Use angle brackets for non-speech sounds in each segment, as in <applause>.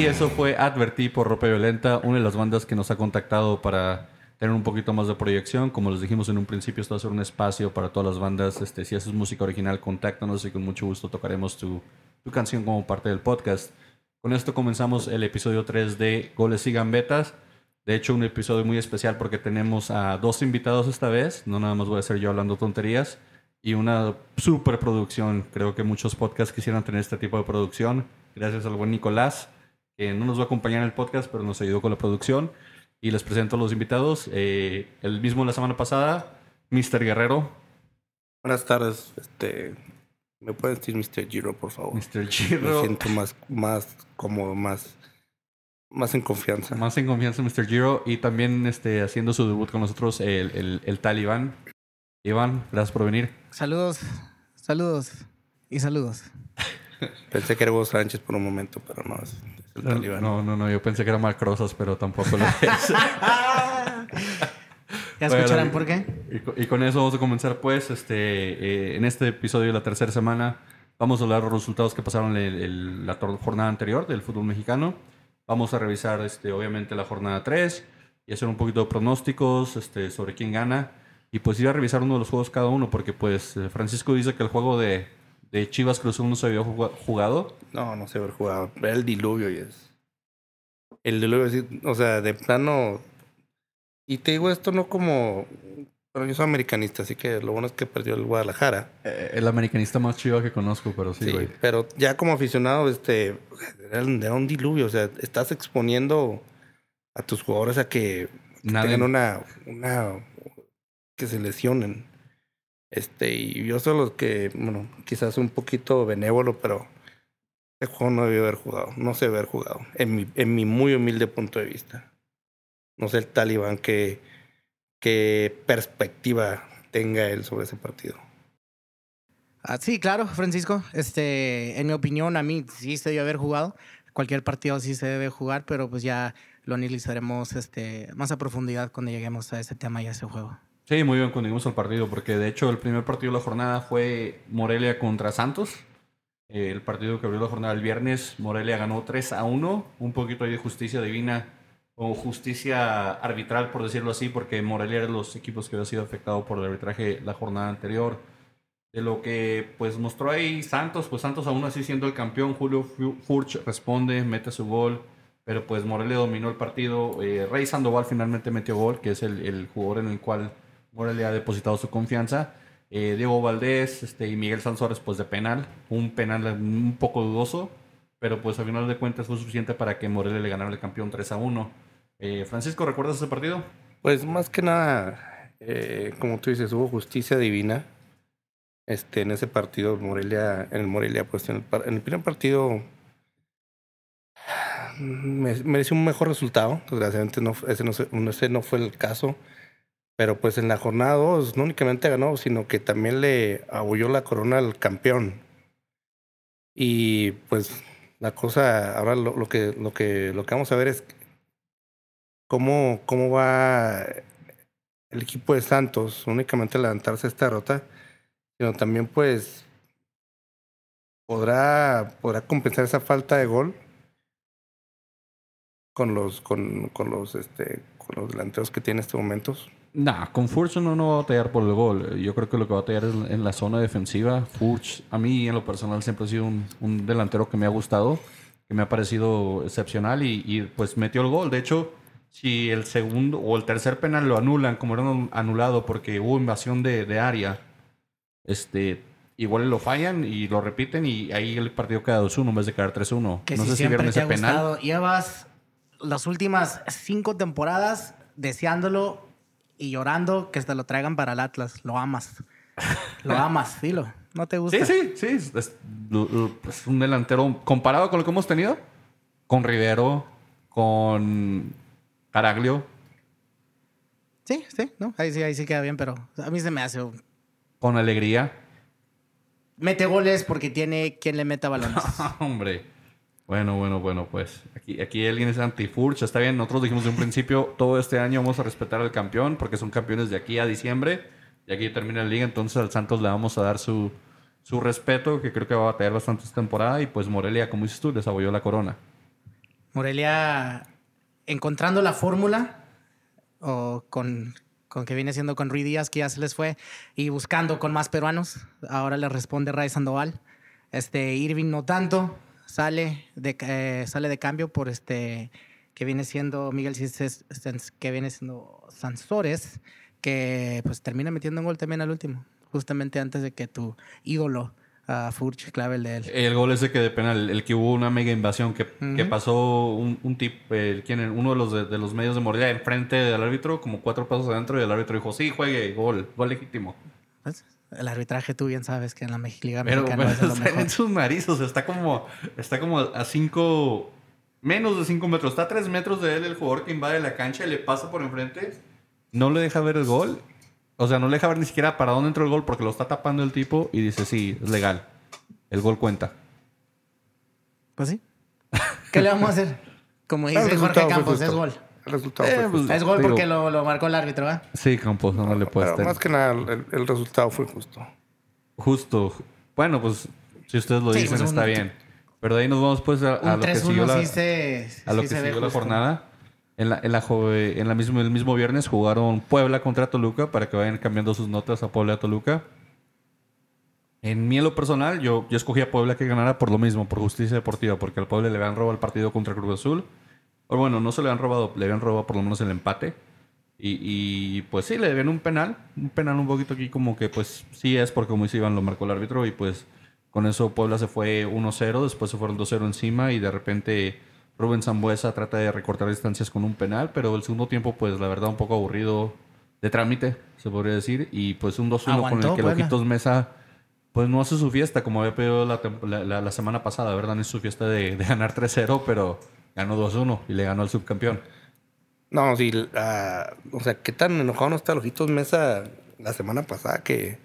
Y eso fue Advertí por Ropa Violenta, una de las bandas que nos ha contactado para tener un poquito más de proyección. Como les dijimos en un principio, esto va a ser un espacio para todas las bandas. Este, si haces música original, contáctanos y con mucho gusto tocaremos tu, tu canción como parte del podcast. Con esto comenzamos el episodio 3 de Goles y Gambetas. De hecho, un episodio muy especial porque tenemos a dos invitados esta vez. No nada más voy a ser yo hablando tonterías. Y una super producción. Creo que muchos podcasts quisieran tener este tipo de producción. Gracias al buen Nicolás, que no nos va a acompañar en el podcast, pero nos ayudó con la producción. Y les presento a los invitados. Eh, el mismo la semana pasada, Mr. Guerrero. Buenas tardes. Este, ¿Me pueden decir Mr. Giro, por favor? Mr. Me Giro. siento más, más cómodo, más, más en confianza. Más en confianza, Mr. Giro. Y también este, haciendo su debut con nosotros, el, el, el tal Iván. Iván, gracias por venir. Saludos, saludos y saludos. <laughs> Pensé que era Hugo Sánchez por un momento, pero no, es, talibán. No, no, no, yo pensé que era Marc Rosas, pero tampoco lo es. <laughs> ¿Ya escucharán por qué? Y, co- y con eso vamos a comenzar, pues, este, eh, en este episodio de la tercera semana vamos a hablar de los resultados que pasaron el- el- la jornada anterior del fútbol mexicano. Vamos a revisar, este, obviamente, la jornada 3 y hacer un poquito de pronósticos este, sobre quién gana. Y pues ir a revisar uno de los juegos cada uno, porque pues eh, Francisco dice que el juego de, de Chivas Cruz Azul no se había jugado. No, no sé haber jugado. Era el diluvio y es. El diluvio, sí, o sea, de plano. Y te digo esto no como. Pero yo soy americanista, así que lo bueno es que perdió el Guadalajara. Eh, el americanista más chiva que conozco, pero sí, Sí, güey. pero ya como aficionado, este, era, un diluvio. O sea, estás exponiendo a tus jugadores a que Nada tengan en- una, una, que se lesionen. Este, y yo soy los que, bueno, quizás un poquito benévolo, pero este juego no debió haber jugado, no se debe haber jugado, en mi, en mi muy humilde punto de vista. No sé el talibán qué, qué perspectiva tenga él sobre ese partido. Ah, sí, claro, Francisco. Este, en mi opinión, a mí sí se debió haber jugado. Cualquier partido sí se debe jugar, pero pues ya lo analizaremos este, más a profundidad cuando lleguemos a ese tema y a ese juego. Sí, muy bien cuando llegamos al partido, porque de hecho el primer partido de la jornada fue Morelia contra Santos. Eh, el partido que abrió la jornada el viernes, Morelia ganó 3 a 1, un poquito ahí de justicia divina o justicia arbitral, por decirlo así, porque Morelia era de los equipos que había sido afectado por el arbitraje la jornada anterior. De lo que pues mostró ahí Santos, pues Santos aún así siendo el campeón, Julio Fu- Furch responde, mete su gol, pero pues Morelia dominó el partido. Eh, Rey Sandoval finalmente metió gol, que es el jugador en el cual Morelia ha depositado su confianza. Eh, Diego Valdés este, y Miguel Sansores pues de penal, un penal un poco dudoso, pero pues al final de cuentas fue suficiente para que Morelia le ganara el campeón 3 a 1. Eh, Francisco, ¿recuerdas ese partido? Pues más que nada, eh, como tú dices, hubo justicia divina. Este, en ese partido, Morelia, en el Morelia, pues en el, en el primer partido <sighs> me- mereció un mejor resultado. Desgraciadamente ese no fue el caso. Pero pues en la jornada 2 no únicamente ganó, sino que también le abulló la corona al campeón. Y pues la cosa, ahora lo, que, lo, que, lo que vamos a ver es cómo, cómo va el equipo de Santos únicamente levantarse esta derrota, sino también pues podrá, podrá compensar esa falta de gol con los, con, con los, este, con los delanteros que tiene en estos momentos. Nah, con Furch no, no va a batallar por el gol. Yo creo que lo que va a batallar es en la zona defensiva. Furch, a mí en lo personal siempre ha sido un, un delantero que me ha gustado, que me ha parecido excepcional y, y, pues metió el gol. De hecho, si el segundo o el tercer penal lo anulan, como era anulado porque hubo invasión de, de área, este, igual lo fallan y lo repiten y ahí el partido queda 2-1 en vez de quedar 3-1. Que no si sé si vieron ese penal. Llevas las últimas cinco temporadas deseándolo y llorando que te lo traigan para el Atlas. Lo amas. <laughs> Lo amas, dilo. ¿No te gusta? Sí, sí, sí. Es, es- lo- lo- es un delantero comparado con lo que hemos tenido. Con Rivero, con Caraglio, Sí, sí, ¿no? Ahí sí, ahí sí queda bien, pero a mí se me hace... un- con Alegría. Mete goles porque tiene quien le meta balones. <laughs> Hombre. Bueno, bueno, bueno, pues aquí, aquí alguien es anti-Furch. Está bien, nosotros dijimos de un principio, <laughs> todo este año vamos a respetar al campeón porque son campeones de aquí a diciembre. Y aquí termina la liga, entonces al Santos le vamos a dar su, su respeto, que creo que va a batallar bastante esta temporada. Y pues Morelia, como dices tú, les abolló la corona. Morelia encontrando la fórmula o con, con que viene siendo con Rui Díaz, que ya se les fue, y buscando con más peruanos. Ahora le responde Ray Sandoval. Este, Irving no tanto, sale de, eh, sale de cambio por este que viene siendo Miguel Cistes, que viene siendo Sansores, que pues termina metiendo un gol también al último, justamente antes de que tu ídolo a Furch clave el de él. El gol ese que de penal, el que hubo una mega invasión que, que pasó un, un tip, el, quien, uno de los, de, los medios de Morelia enfrente del árbitro, como cuatro pasos adentro, y el árbitro dijo, sí, juegue, gol, gol legítimo. El arbitraje tú bien sabes que en la Liga Mexicana pero, es lo <laughs> mejor. en sus narizos, está como, está como a cinco, menos de cinco metros, está a tres metros de él el jugador que invade la cancha y le pasa por enfrente, no le deja ver el gol o sea, no le deja ver ni siquiera para dónde entró el gol porque lo está tapando el tipo y dice, sí, es legal. El gol cuenta. Pues sí. ¿Qué le vamos a hacer? Como dice Jorge Campos, es gol. El resultado fue eh, justo. Es gol porque lo, lo, marcó el árbitro. Sí, Campos, no, le puede estar. Más que nada, el, resultado fue justo. Justo. Bueno, pues si ustedes lo dicen, pues, está bien. Pero de ahí nos vamos pues a, lo que siguió la, a lo que siguió la jornada. En, la, en, la, en la mismo, el mismo viernes jugaron Puebla contra Toluca para que vayan cambiando sus notas a Puebla y a Toluca. En mí, en lo personal, yo, yo escogí a Puebla que ganara por lo mismo, por justicia deportiva, porque al Puebla le habían robado el partido contra Cruz Azul. O bueno, no se le habían robado, le habían robado por lo menos el empate. Y, y pues sí, le debían un penal. Un penal un poquito aquí como que pues sí es porque como dice Iván lo marcó el árbitro y pues con eso Puebla se fue 1-0, después se fueron 2-0 encima y de repente Rubén Zambuesa trata de recortar distancias con un penal, pero el segundo tiempo, pues la verdad, un poco aburrido de trámite, se podría decir. Y pues un 2-1 con el que Lojitos Mesa, pues no hace su fiesta como había pedido la, semana pasada, ¿verdad? No es su fiesta de, ganar 3-0, pero ganó 2-1 y le ganó al subcampeón. No, sí, o sea, qué tan enojado no está Lojitos Mesa la semana pasada que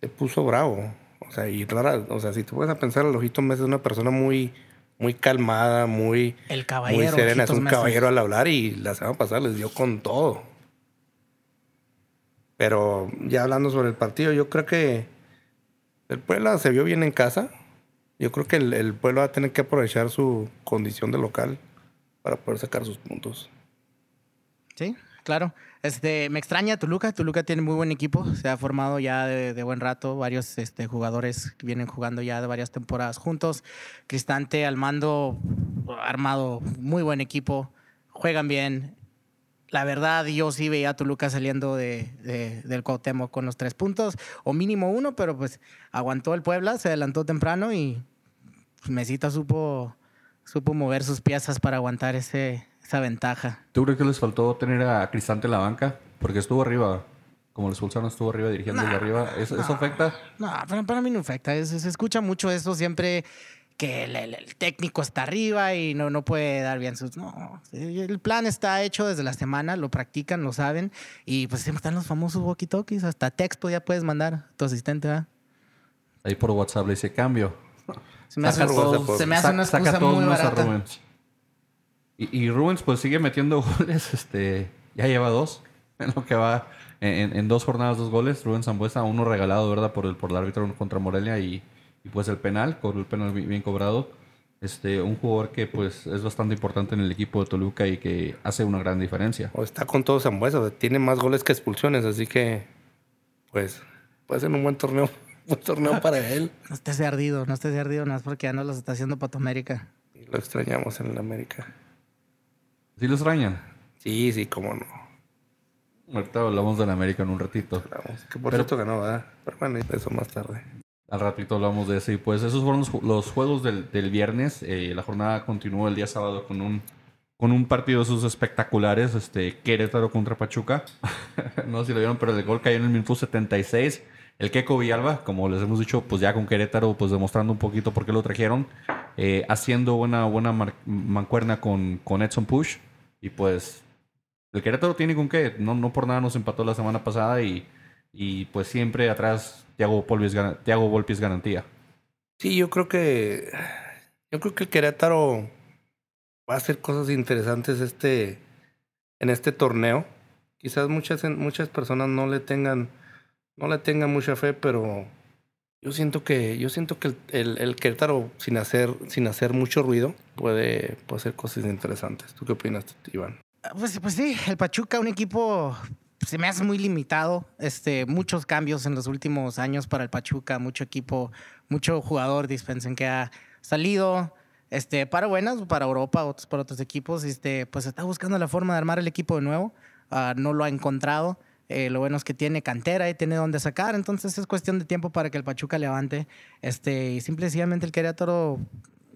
se puso bravo. O sea, y rara, o sea, si te puedes pensar, Lojitos Mesa es una persona muy muy calmada, muy, el caballero, muy serena. Es un caballero al hablar y la semana pasada les dio con todo. Pero ya hablando sobre el partido, yo creo que el pueblo se vio bien en casa. Yo creo que el, el pueblo va a tener que aprovechar su condición de local para poder sacar sus puntos. Sí, claro. Este, me extraña Toluca. Toluca tiene muy buen equipo. Se ha formado ya de, buen rato. Varios este, jugadores vienen jugando ya de varias temporadas juntos. Cristante al mando, armado, muy buen equipo. Juegan bien. La verdad, yo sí veía a Toluca saliendo de, del Cuauhtémoc con los tres puntos, o mínimo uno, pero pues aguantó el Puebla, se adelantó temprano y pues, Mesita supo, supo mover sus piezas para aguantar ese, esa ventaja. ¿Tú crees que les faltó tener a Cristante en la banca? Porque estuvo arriba. Como el expulsaron, estuvo arriba dirigiendo desde arriba. ¿Eso, afecta? No, para, para, mí no afecta. se escucha mucho eso siempre que el, técnico está arriba y no, no puede dar bien sus... No, el plan está hecho desde la semana, lo practican, lo saben. Y pues siempre están los famosos walkie-talkies. Hasta texto ya puedes mandar a tu asistente, ¿verdad? Ahí por WhatsApp le dice cambio. Se me, hace, se me hace, una excusa muy barata. Y, Rubens pues sigue metiendo <laughs> goles, este, ya lleva dos, <laughs> en lo que va en, dos jornadas, dos goles. Rubens Zambuesa, uno regalado, ¿verdad? Por el, por el árbitro contra Morelia y, pues el penal, con el penal bien, cobrado. Este, un jugador que pues es bastante importante en el equipo de Toluca y que hace una gran diferencia. O está con todo Zambuesa, tiene más goles que expulsiones, así que pues puede ser un buen torneo, <laughs> un torneo para <laughs> él. No estés ardido, no estés ardido, no es porque ya no los está haciendo para América. Y lo extrañamos en el América. ¿Sí los extrañan? Sí, sí, cómo no. Ahorita hablamos de la América en un ratito. que por cierto ganó, ¿verdad? Pero bueno, eso más tarde. Al ratito hablamos de eso. Y pues esos fueron los, juegos del, viernes. Eh, la jornada continuó el día sábado con un, con un partido de sus espectaculares. Este, Querétaro contra Pachuca. <laughs> no sé si lo vieron, pero el gol cayó en el minuto 76. El Keco Villalba, como les hemos dicho, pues ya con Querétaro, pues demostrando un poquito por qué lo trajeron. Eh, haciendo buena, buena mancuerna con, con Edson Push. Y pues el Querétaro tiene con qué. No, no por nada nos empató la semana pasada y, y pues siempre atrás Thiago Volpi, Thiago es garantía. Sí, yo creo que yo creo que el Querétaro va a hacer cosas interesantes este en este torneo. Quizás muchas muchas personas no le tengan no le tengan mucha fe, pero Yo siento que, yo siento que el, el, el Querétaro, sin hacer, sin hacer mucho ruido, puede, puede hacer cosas interesantes. ¿Tú qué opinas, Iván? Pues, pues sí, el Pachuca, un equipo se me hace muy limitado. Este, muchos cambios en los últimos años para el Pachuca, mucho equipo, mucho jugador, dispensen, que ha salido. Este, para buenas, para Europa, otros para otros equipos. Este, pues está buscando la forma de armar el equipo de nuevo. Uh, no lo ha encontrado. Eh, lo bueno es que tiene cantera y tiene dónde sacar. Entonces es cuestión de tiempo para que el Pachuca levante. Este, y simplemente el Querétaro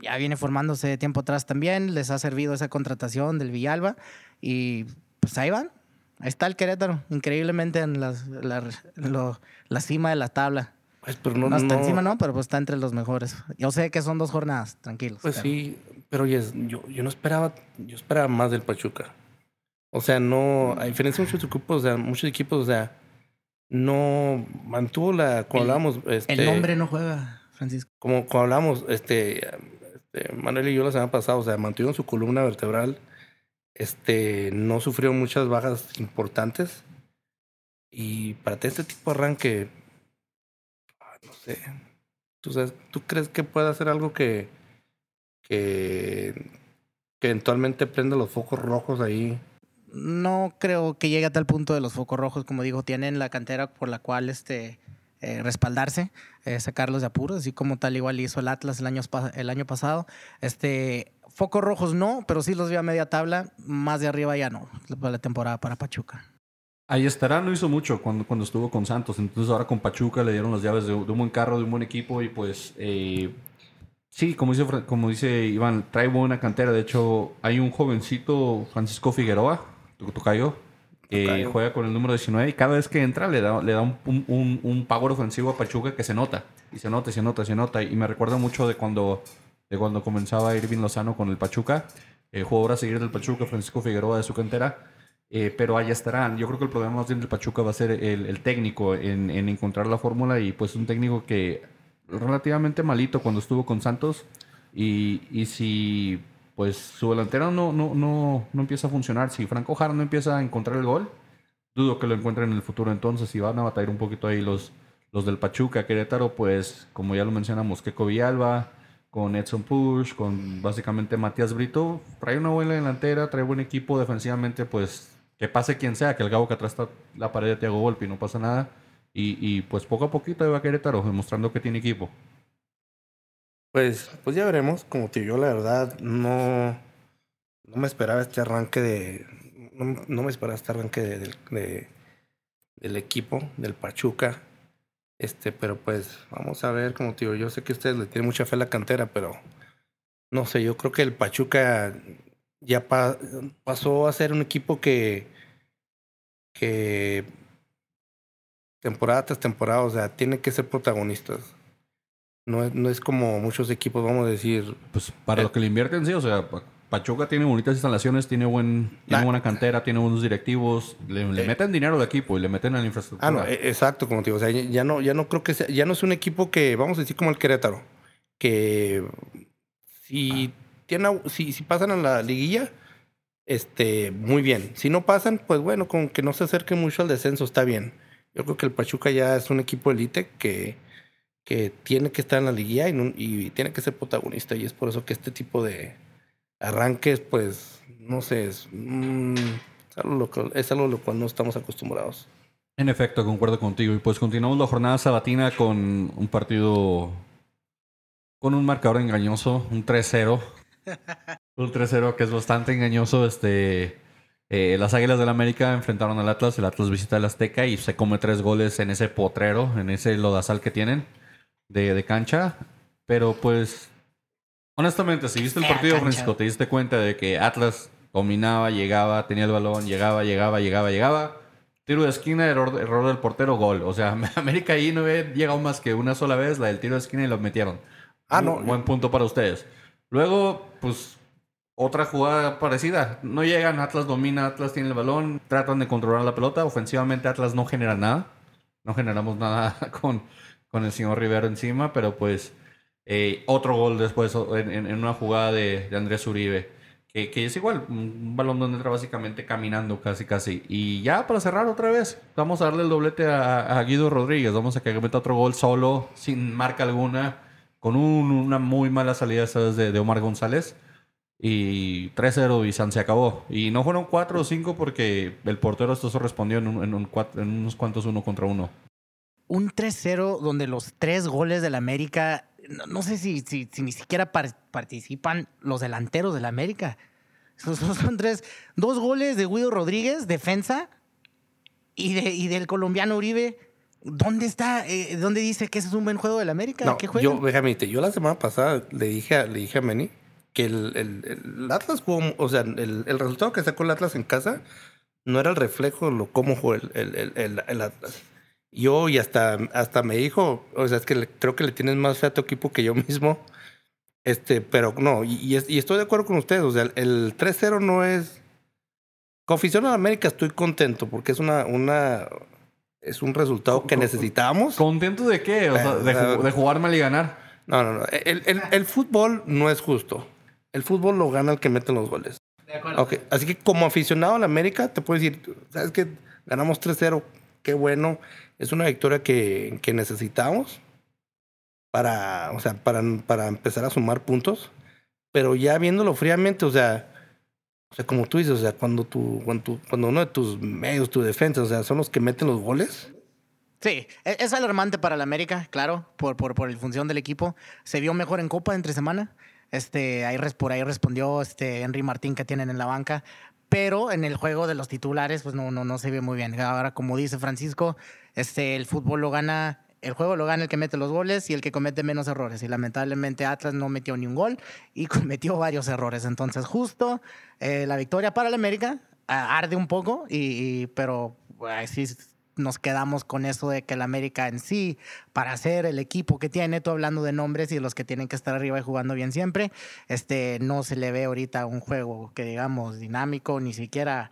ya viene formándose de tiempo atrás también. Les ha servido esa contratación del Villalba. Y pues ahí van. Ahí está el Querétaro, increíblemente en las, la, lo, la cima de la tabla. Pues, pero no, No está no- encima, no, pero pues está entre los mejores. Yo sé que son dos jornadas, tranquilos. Pues pero- sí, pero oye, yo, yo no esperaba, yo esperaba más del Pachuca. O sea, no, a diferencia de muchos equipos, o sea, muchos equipos, o sea, no mantuvo la, como El- hablamos, este, El nombre no juega, Francisco. como, como hablamos, este, este, Manuel y yo la semana pasada, o sea, mantuvieron su columna vertebral, este, no sufrieron muchas bajas importantes. Y para este tipo de arranque, ah, no sé, ¿tú, sabes, ¿tú crees que puede hacer algo que, que, eventualmente prenda los focos rojos ahí? No creo que llegue a tal punto de los focos rojos, como digo, tienen la cantera por la cual este, eh, respaldarse, eh, sacarlos de apuros, así como tal igual hizo el Atlas el año, el año pasado. Este, focos rojos no, pero sí los vi a media tabla, más de arriba ya no, para la temporada para Pachuca. Ahí estará, no hizo mucho cuando, cuando estuvo con Santos. Entonces ahora con Pachuca le dieron las llaves de, de un buen carro, de un buen equipo y pues eh, sí, como dice, como dice Iván, trae buena cantera. De hecho, hay un jovencito, Francisco Figueroa, tu tocayo, que juega con el número 19 y cada vez que entra le da, le da un, un, un- un power ofensivo a Pachuca que se nota. Y se nota, y se nota, y se nota. Y me recuerda mucho de cuando, de cuando comenzaba Irving Lozano con el Pachuca. El jugador a seguir del Pachuca, Francisco Figueroa de su cantera. Eh, pero ahí estarán. Yo creo que el problema más bien del Pachuca va a ser el, el técnico en, en encontrar la fórmula y pues un técnico que relativamente malito cuando estuvo con Santos y, y si pues su delantera no, no, no, no empieza a funcionar, si Franco Jara no empieza a encontrar el gol, dudo que lo encuentren en el futuro entonces y van a batallar un poquito ahí los, los del Pachuca, Querétaro, pues como ya lo mencionamos, Keco Villalba, con Edson Push, con básicamente Matías Brito, trae una buena delantera, trae buen equipo defensivamente, pues que pase quien sea, que el Gabo que atrás está la pared de Thiago Volpi, no pasa nada. Y, y, pues poco a poquito ahí va Querétaro, demostrando que tiene equipo. Pues, pues ya veremos. Como te digo, la verdad, no, no me esperaba este arranque de. No, me esperaba este arranque de- del equipo, del Pachuca. Este, pero pues vamos a ver, como te digo, yo sé que ustedes le tienen mucha fe a la cantera, pero no sé, yo creo que el Pachuca ya pa- pasó a ser un equipo que, que temporada tras temporada, o sea, tiene que ser protagonistas. No es, no es como muchos equipos, vamos a decir, Pues para Eh. lo que le invierten, sí, o sea, Pachuca tiene bonitas instalaciones, tiene, buen, tiene La- buena cantera, tiene buenos directivos, le, le Eh. meten dinero de equipo y le meten a la infraestructura. Ah, no, eh, exacto, como te digo. O sea, ya- no, ya no creo que sea, ya no es un equipo que, vamos a decir como el Querétaro, que si tiene, au- si, si pasan a la liguilla, este, muy bien. Si no pasan, pues bueno, con que no se acerque mucho al descenso, está bien. Yo creo que el Pachuca ya es un equipo elite que, que tiene que estar en la liguilla y tiene que ser protagonista. Y es por eso que este tipo de arranques, pues, no sé, es, mm, es algo lo cual- es algo a lo cual no estamos acostumbrados. En efecto, concuerdo contigo. Y pues continuamos la jornada sabatina con un partido con un marcador engañoso, un 3-0. <laughs> un 3-0 que es bastante engañoso. Este, eh, las Águilas del América enfrentaron al Atlas. El Atlas visita el Azteca y se come tres goles en ese potrero, en ese lodazal que tienen de, de cancha. Pero pues, honestamente, si viste el partido. Francisco, te diste cuenta de que Atlas dominaba, llegaba, tenía el balón, llegaba, llegaba, llegaba, llegaba. Tiro de esquina, error, error del portero, gol. O sea, <laughs> América ahí no había llegado más que una sola vez, la del tiro de esquina y lo metieron. Ah, no. Buen punto para ustedes. Luego, pues, otra jugada parecida. No llegan, Atlas domina, Atlas tiene el balón, tratan de controlar la pelota. Ofensivamente, Atlas no genera nada. No generamos nada <laughs> con, con el señor Rivero encima, pero pues eh, otro gol después en, una jugada de, de Andrés Uribe. que, es igual, un balón donde entra básicamente caminando casi casi. Y ya para cerrar otra vez, vamos a darle el doblete a, Guido Rodríguez, vamos a que meta otro gol solo, sin marca alguna, con un- una muy mala salida. De, Omar González. Y 3-0 y San se acabó. Y no fueron 4 o 5 porque el portero esto respondió en, en unos cuantos uno contra uno. Un 3-0 donde los tres goles del América, no, no sé si, si, si ni siquiera par- participan los delanteros del América. Son, son- tres, dos goles de Guido Rodríguez, defensa, y, de, y del colombiano Uribe. ¿Dónde está? eh, ¿Dónde dice que ese es un buen juego del América? No, ¿Qué juega? yo, déjame decirte, yo la semana pasada le dije a, le dije a Meni que el, el- el Atlas jugó, o sea, el, el resultado que sacó el Atlas en casa no era el reflejo de lo cómo jugó el- el Atlas. Yo y hasta, hasta me dijo, o sea, es que le- creo que le tienes más fe a tu equipo que yo <laughs> mismo. Este, pero no, y, y es- y estoy de acuerdo con ustedes, o sea, el 3-0 no es... Con aficionado a América estoy contento porque es una, una, es un resultado que necesitábamos. ¿Contento de qué? O sea, de, ju- de jugar mal y ganar. No, no, no. El, el- el fútbol no es justo. El fútbol lo gana el que mete los goles. De acuerdo. Ok, Así que como aficionado a la América, te puedo decir, ¿sabes qué? Ganamos 3-0. Qué bueno. Es una victoria que, que necesitamos para, o sea, para, para empezar a sumar puntos. Pero ya viéndolo fríamente, o sea, o sea, como tú dices, o sea, cuando, tu, cuando, cuando uno de tus medios, tu defensa, o sea, son los que meten los goles. Sí, e- es alarmante para el América, claro, por, por, por el función del equipo. Se vio mejor en Copa entre semana. Este, ahí, por ahí respondió este Henry Martín que tienen en la banca. Pero en el juego de los titulares, pues no, no, no se ve muy bien. Ahora, como dice Francisco, este, el fútbol lo gana, el juego lo gana el que mete los goles y el que comete menos errores. Y lamentablemente Atlas no metió ni un gol y <laughs> cometió varios errores. Entonces, justo eh, la victoria para el América ah, arde un poco, y, y- pero ay, sí nos quedamos con eso de que el América en sí, para ser el equipo que tiene, tú hablando de nombres y los que tienen que estar arriba y jugando bien siempre, este, no se le ve ahorita un juego que digamos dinámico, ni siquiera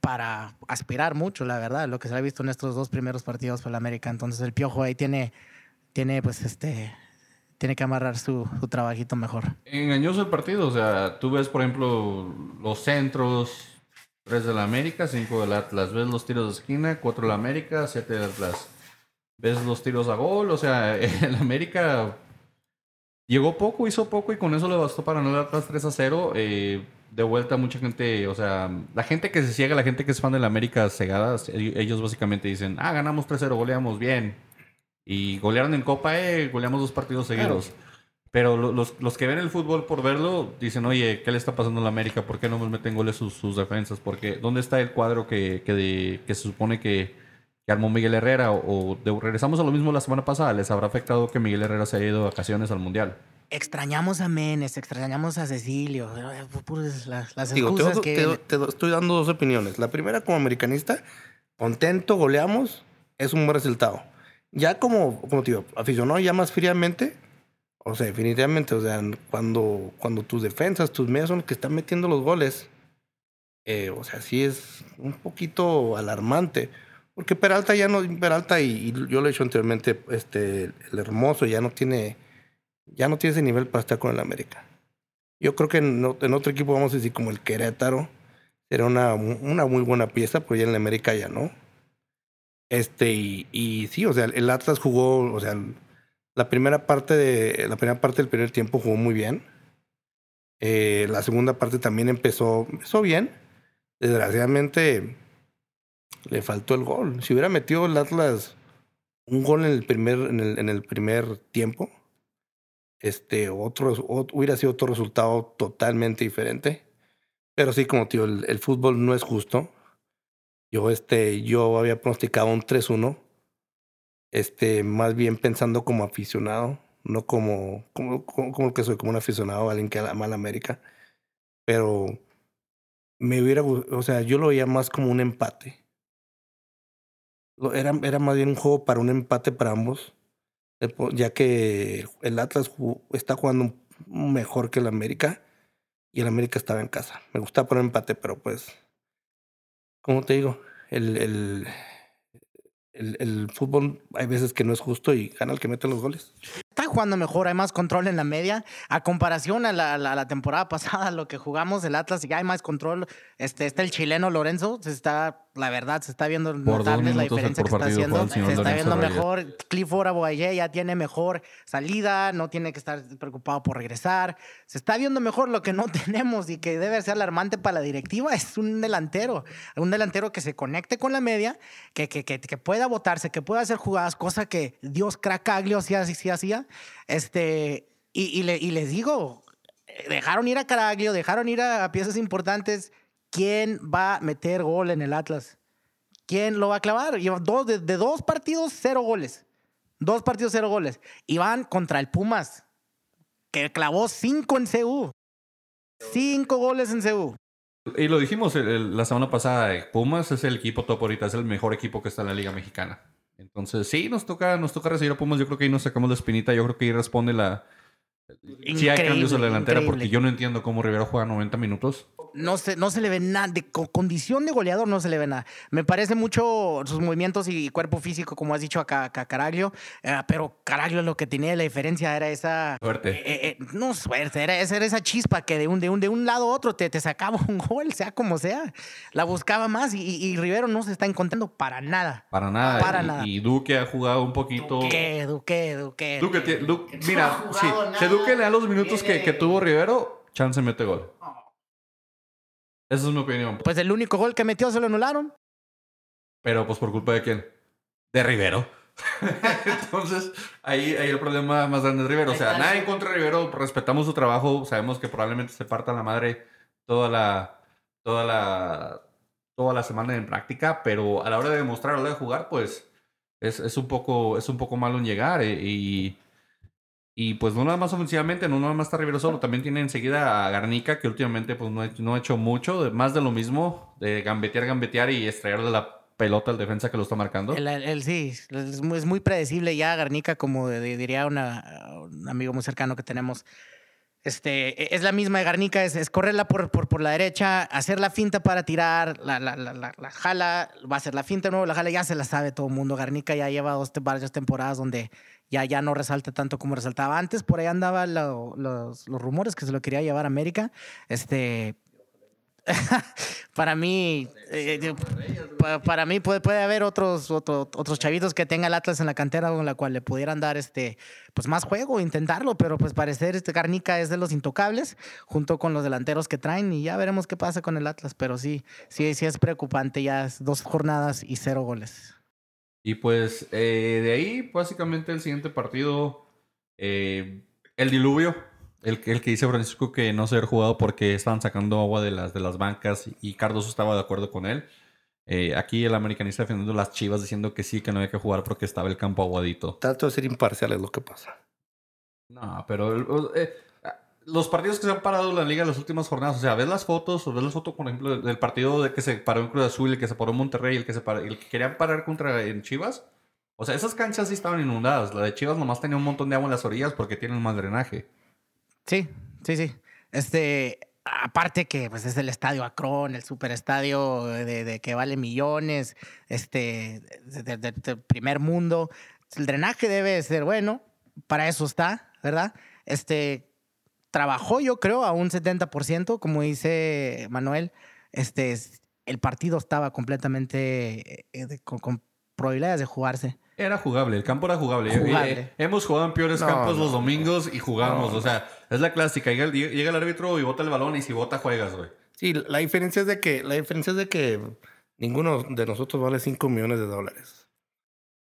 para aspirar mucho, la verdad, lo que se ha visto en estos dos primeros partidos para el América. Entonces el Piojo ahí tiene, tiene pues este, tiene que amarrar su trabajito mejor. Engañoso el partido. O sea, tú ves, por ejemplo, los centros. 3 de la América, 5 del Atlas. Ves los tiros de esquina, 4 de la América, 7 del Atlas. Ves los tiros a gol. O sea, <laughs> el América llegó poco, hizo poco y con eso le bastó para no dar Atlas 3 a 0. Eh, de vuelta mucha gente, o sea, la gente que se ciega, la gente que es fan de la América cegada, ellos básicamente dicen, ah, ganamos 3-0, goleamos bien. Y golearon en Copa, eh, goleamos dos partidos seguidos. Pero lo- los, los que ven el fútbol por verlo dicen, oye, ¿qué le está pasando a la América? ¿Por qué no nos meten goles sus, sus defensas? Porque ¿dónde está el cuadro que, que, de- que se supone que, que armó Miguel Herrera? O, o de- regresamos a lo mismo la semana pasada. ¿Les habrá afectado que Miguel Herrera se haya ido de vacaciones al Mundial? Extrañamos a Menes, extrañamos a Cecilio, eh, las, las Digo, te, excusas do- que... te te estoy dando dos opiniones. La primera, como americanista, contento, goleamos, es un buen resultado. Ya como, como te digo, aficionado ya más fríamente, o sea, definitivamente, o sea, cuando, cuando tus defensas, tus medios son los que están metiendo los goles, eh, o sea, sí es un poquito alarmante. Porque Peralta ya no, Peralta, y, yo lo he dicho anteriormente, este, el hermoso ya no tiene, ya no tiene ese nivel para estar con el América. Yo creo que en, otro equipo, vamos a decir, como el Querétaro, era una, una muy buena pieza, pero ya en la América ya no. Este, y, y sí, o sea, el Atlas jugó, o sea, la primera parte de, la primera parte del primer tiempo jugó muy bien. Eh, la segunda parte también empezó, empezó bien. Desgraciadamente, le faltó el gol. Si hubiera metido el Atlas un gol en el primer, en el, en el primer tiempo, este, otro, ot- hubiera sido otro resultado totalmente diferente. Pero sí, como tío, el, el fútbol no es justo. Yo, este, yo había pronosticado un 3-1. Este, más bien pensando como aficionado, no como, como, como, como que soy, como un aficionado, alguien que ama la América. Pero me hubiera, o sea, yo lo veía más como un empate. Era, era más bien un juego para un empate para ambos. Eh, ya que el Atlas está jugando mejor que el América y el América estaba en casa. Me gustaba poner empate, pero pues, como te digo, el, el, el, el fútbol hay veces que no es justo y gana el que mete los goles. Está jugando mejor, hay más control en la media. A comparación a la, la- la temporada pasada, lo que jugamos, el Atlas, ya hay más control. Este, está el chileno Lorenzo, se está, la verdad, se está viendo dos notables la diferencia que está haciendo. Se está viendo Reyes. mejor. Clifford Aboye ya tiene mejor salida, no tiene que estar preocupado por regresar. Se está viendo mejor lo que no <laughs> tenemos y que debe ser alarmante para la directiva es un delantero. Un delantero que se conecte con la media, que, que, que, que pueda votarse, que pueda hacer jugadas, cosa que Dios Cracaglio sí, sí, sí hacía. Este, y, y, le- y les digo, eh, dejaron ir a Caraglio, dejaron ir a, piezas importantes. ¿Quién va a meter gol en el Atlas? ¿Quién lo va a clavar? Dos, de, dos partidos, cero goles. Dos partidos, cero goles. Y van contra el Pumas, que clavó cinco en CU. Cinco goles en CU. Y lo dijimos la semana pasada, eh, Pumas es el equipo top ahorita, es el mejor equipo que está en la Liga Mexicana. Entonces, sí, nos toca, nos toca recibir a Pumas. Yo creo que ahí nos sacamos la espinita. Yo creo que ahí responde la. Sí, hay cambios en la Increíble, delantera porque increíble. yo no entiendo cómo Rivera juega 90 minutos. No se, no se le ve nada, de co- condición de goleador no se le ve nada. Me parece mucho sus movimientos y cuerpo físico, como has dicho acá, acá Caraglio, eh, pero Caraglio lo que tenía la diferencia era esa... Suerte. eh, eh, no suerte, era, esa- era esa chispa que de un, de un, de un lado a otro te, te sacaba un gol, sea como sea. La buscaba más y, Rivero no se está encontrando para nada. Para nada. Para y, nada. y Duque ha jugado un poquito. ¿Qué, Duque, Duque? Duque, tie- Du- No mira, ha sí, Duque le da los minutos que, tuvo Rivero, chance mete gol. Esa es mi opinión. Pues el único gol que metió se lo anularon. Pero pues por culpa de quién? De Rivero. <laughs> Entonces, ahí, ahí el problema más grande es Rivero. O sea, nada en contra de Rivero, respetamos su trabajo, sabemos que probablemente se parta la madre toda la, toda la, toda la semana en práctica, pero a la hora de demostrar, a la hora de jugar, pues es, es un, poco, es un poco malo en llegar. eh, y, y pues no nada más ofensivamente, no nada más está Rivero solo, también tiene enseguida a Garnica, que últimamente pues no, no ha hecho mucho, más de lo mismo, de gambetear, gambetear y estrellarle la pelota al defensa que lo está marcando. El, el- sí, es muy, predecible ya Garnica, como diría una- un amigo muy cercano que tenemos. Este, es la misma de Garnica, es, correrla por, por, por la derecha, hacer la finta para tirar, la, la, la, la- la jala, va a hacer la finta de nuevo, la jala, ya se la sabe todo el mundo. Garnica ya lleva dos, varias temporadas donde ya, ya no resalta tanto como resaltaba antes. Por ahí andaban los, los rumores que se lo quería llevar a América. Este, <laughs> para mí, eh, pa- para mí puede, puede haber otros, otro- otros chavitos que tenga el Atlas en la cantera con la cual le pudieran dar este, pues más juego, intentarlo, pero pues parecer este Garnica es de los intocables, junto con los delanteros que traen, y ya veremos qué pasa con el Atlas, pero sí, sí, sí es preocupante, ya es dos jornadas y cero goles. Y pues eh, de ahí, básicamente el siguiente partido, eh, el diluvio, el, que- el que dice Francisco que no se había jugado porque estaban sacando agua de las, de las bancas y Cardoso estaba de acuerdo con él. Eh, aquí el americanista defendiendo las chivas diciendo que sí, que no había que jugar porque estaba el campo aguadito. Trato de ser imparcial es lo que pasa. No, pero eh, los partidos que se han parado en la liga en las últimas jornadas, o sea, ves las fotos, o ves las fotos, por ejemplo, del, del partido de que se paró en Cruz Azul, el que se paró en Monterrey, el que se paró, el que querían parar contra en Chivas. O sea, esas canchas sí estaban inundadas. La de Chivas nomás tenía un montón de agua en las orillas porque tienen más drenaje. Sí, sí, sí. Este, aparte que pues es el estadio Akron, el superestadio de, que vale millones, este, de, de- de- de primer mundo. El drenaje debe ser bueno, para eso está, ¿verdad? Este, trabajó yo creo a un 70%, como dice Manuel. Este, es- el partido estaba completamente eh, con, con probabilidades de jugarse. Era jugable, el campo era jugable. Jugable. Eh, hemos jugado en peores No, campos no, los domingos y jugamos. no, o sea, es la clásica. Llega el, llega el árbitro y bota el balón y si bota juegas, güey. Sí, la diferencia es de que, la diferencia es de que ninguno de nosotros vale 5 millones de dólares.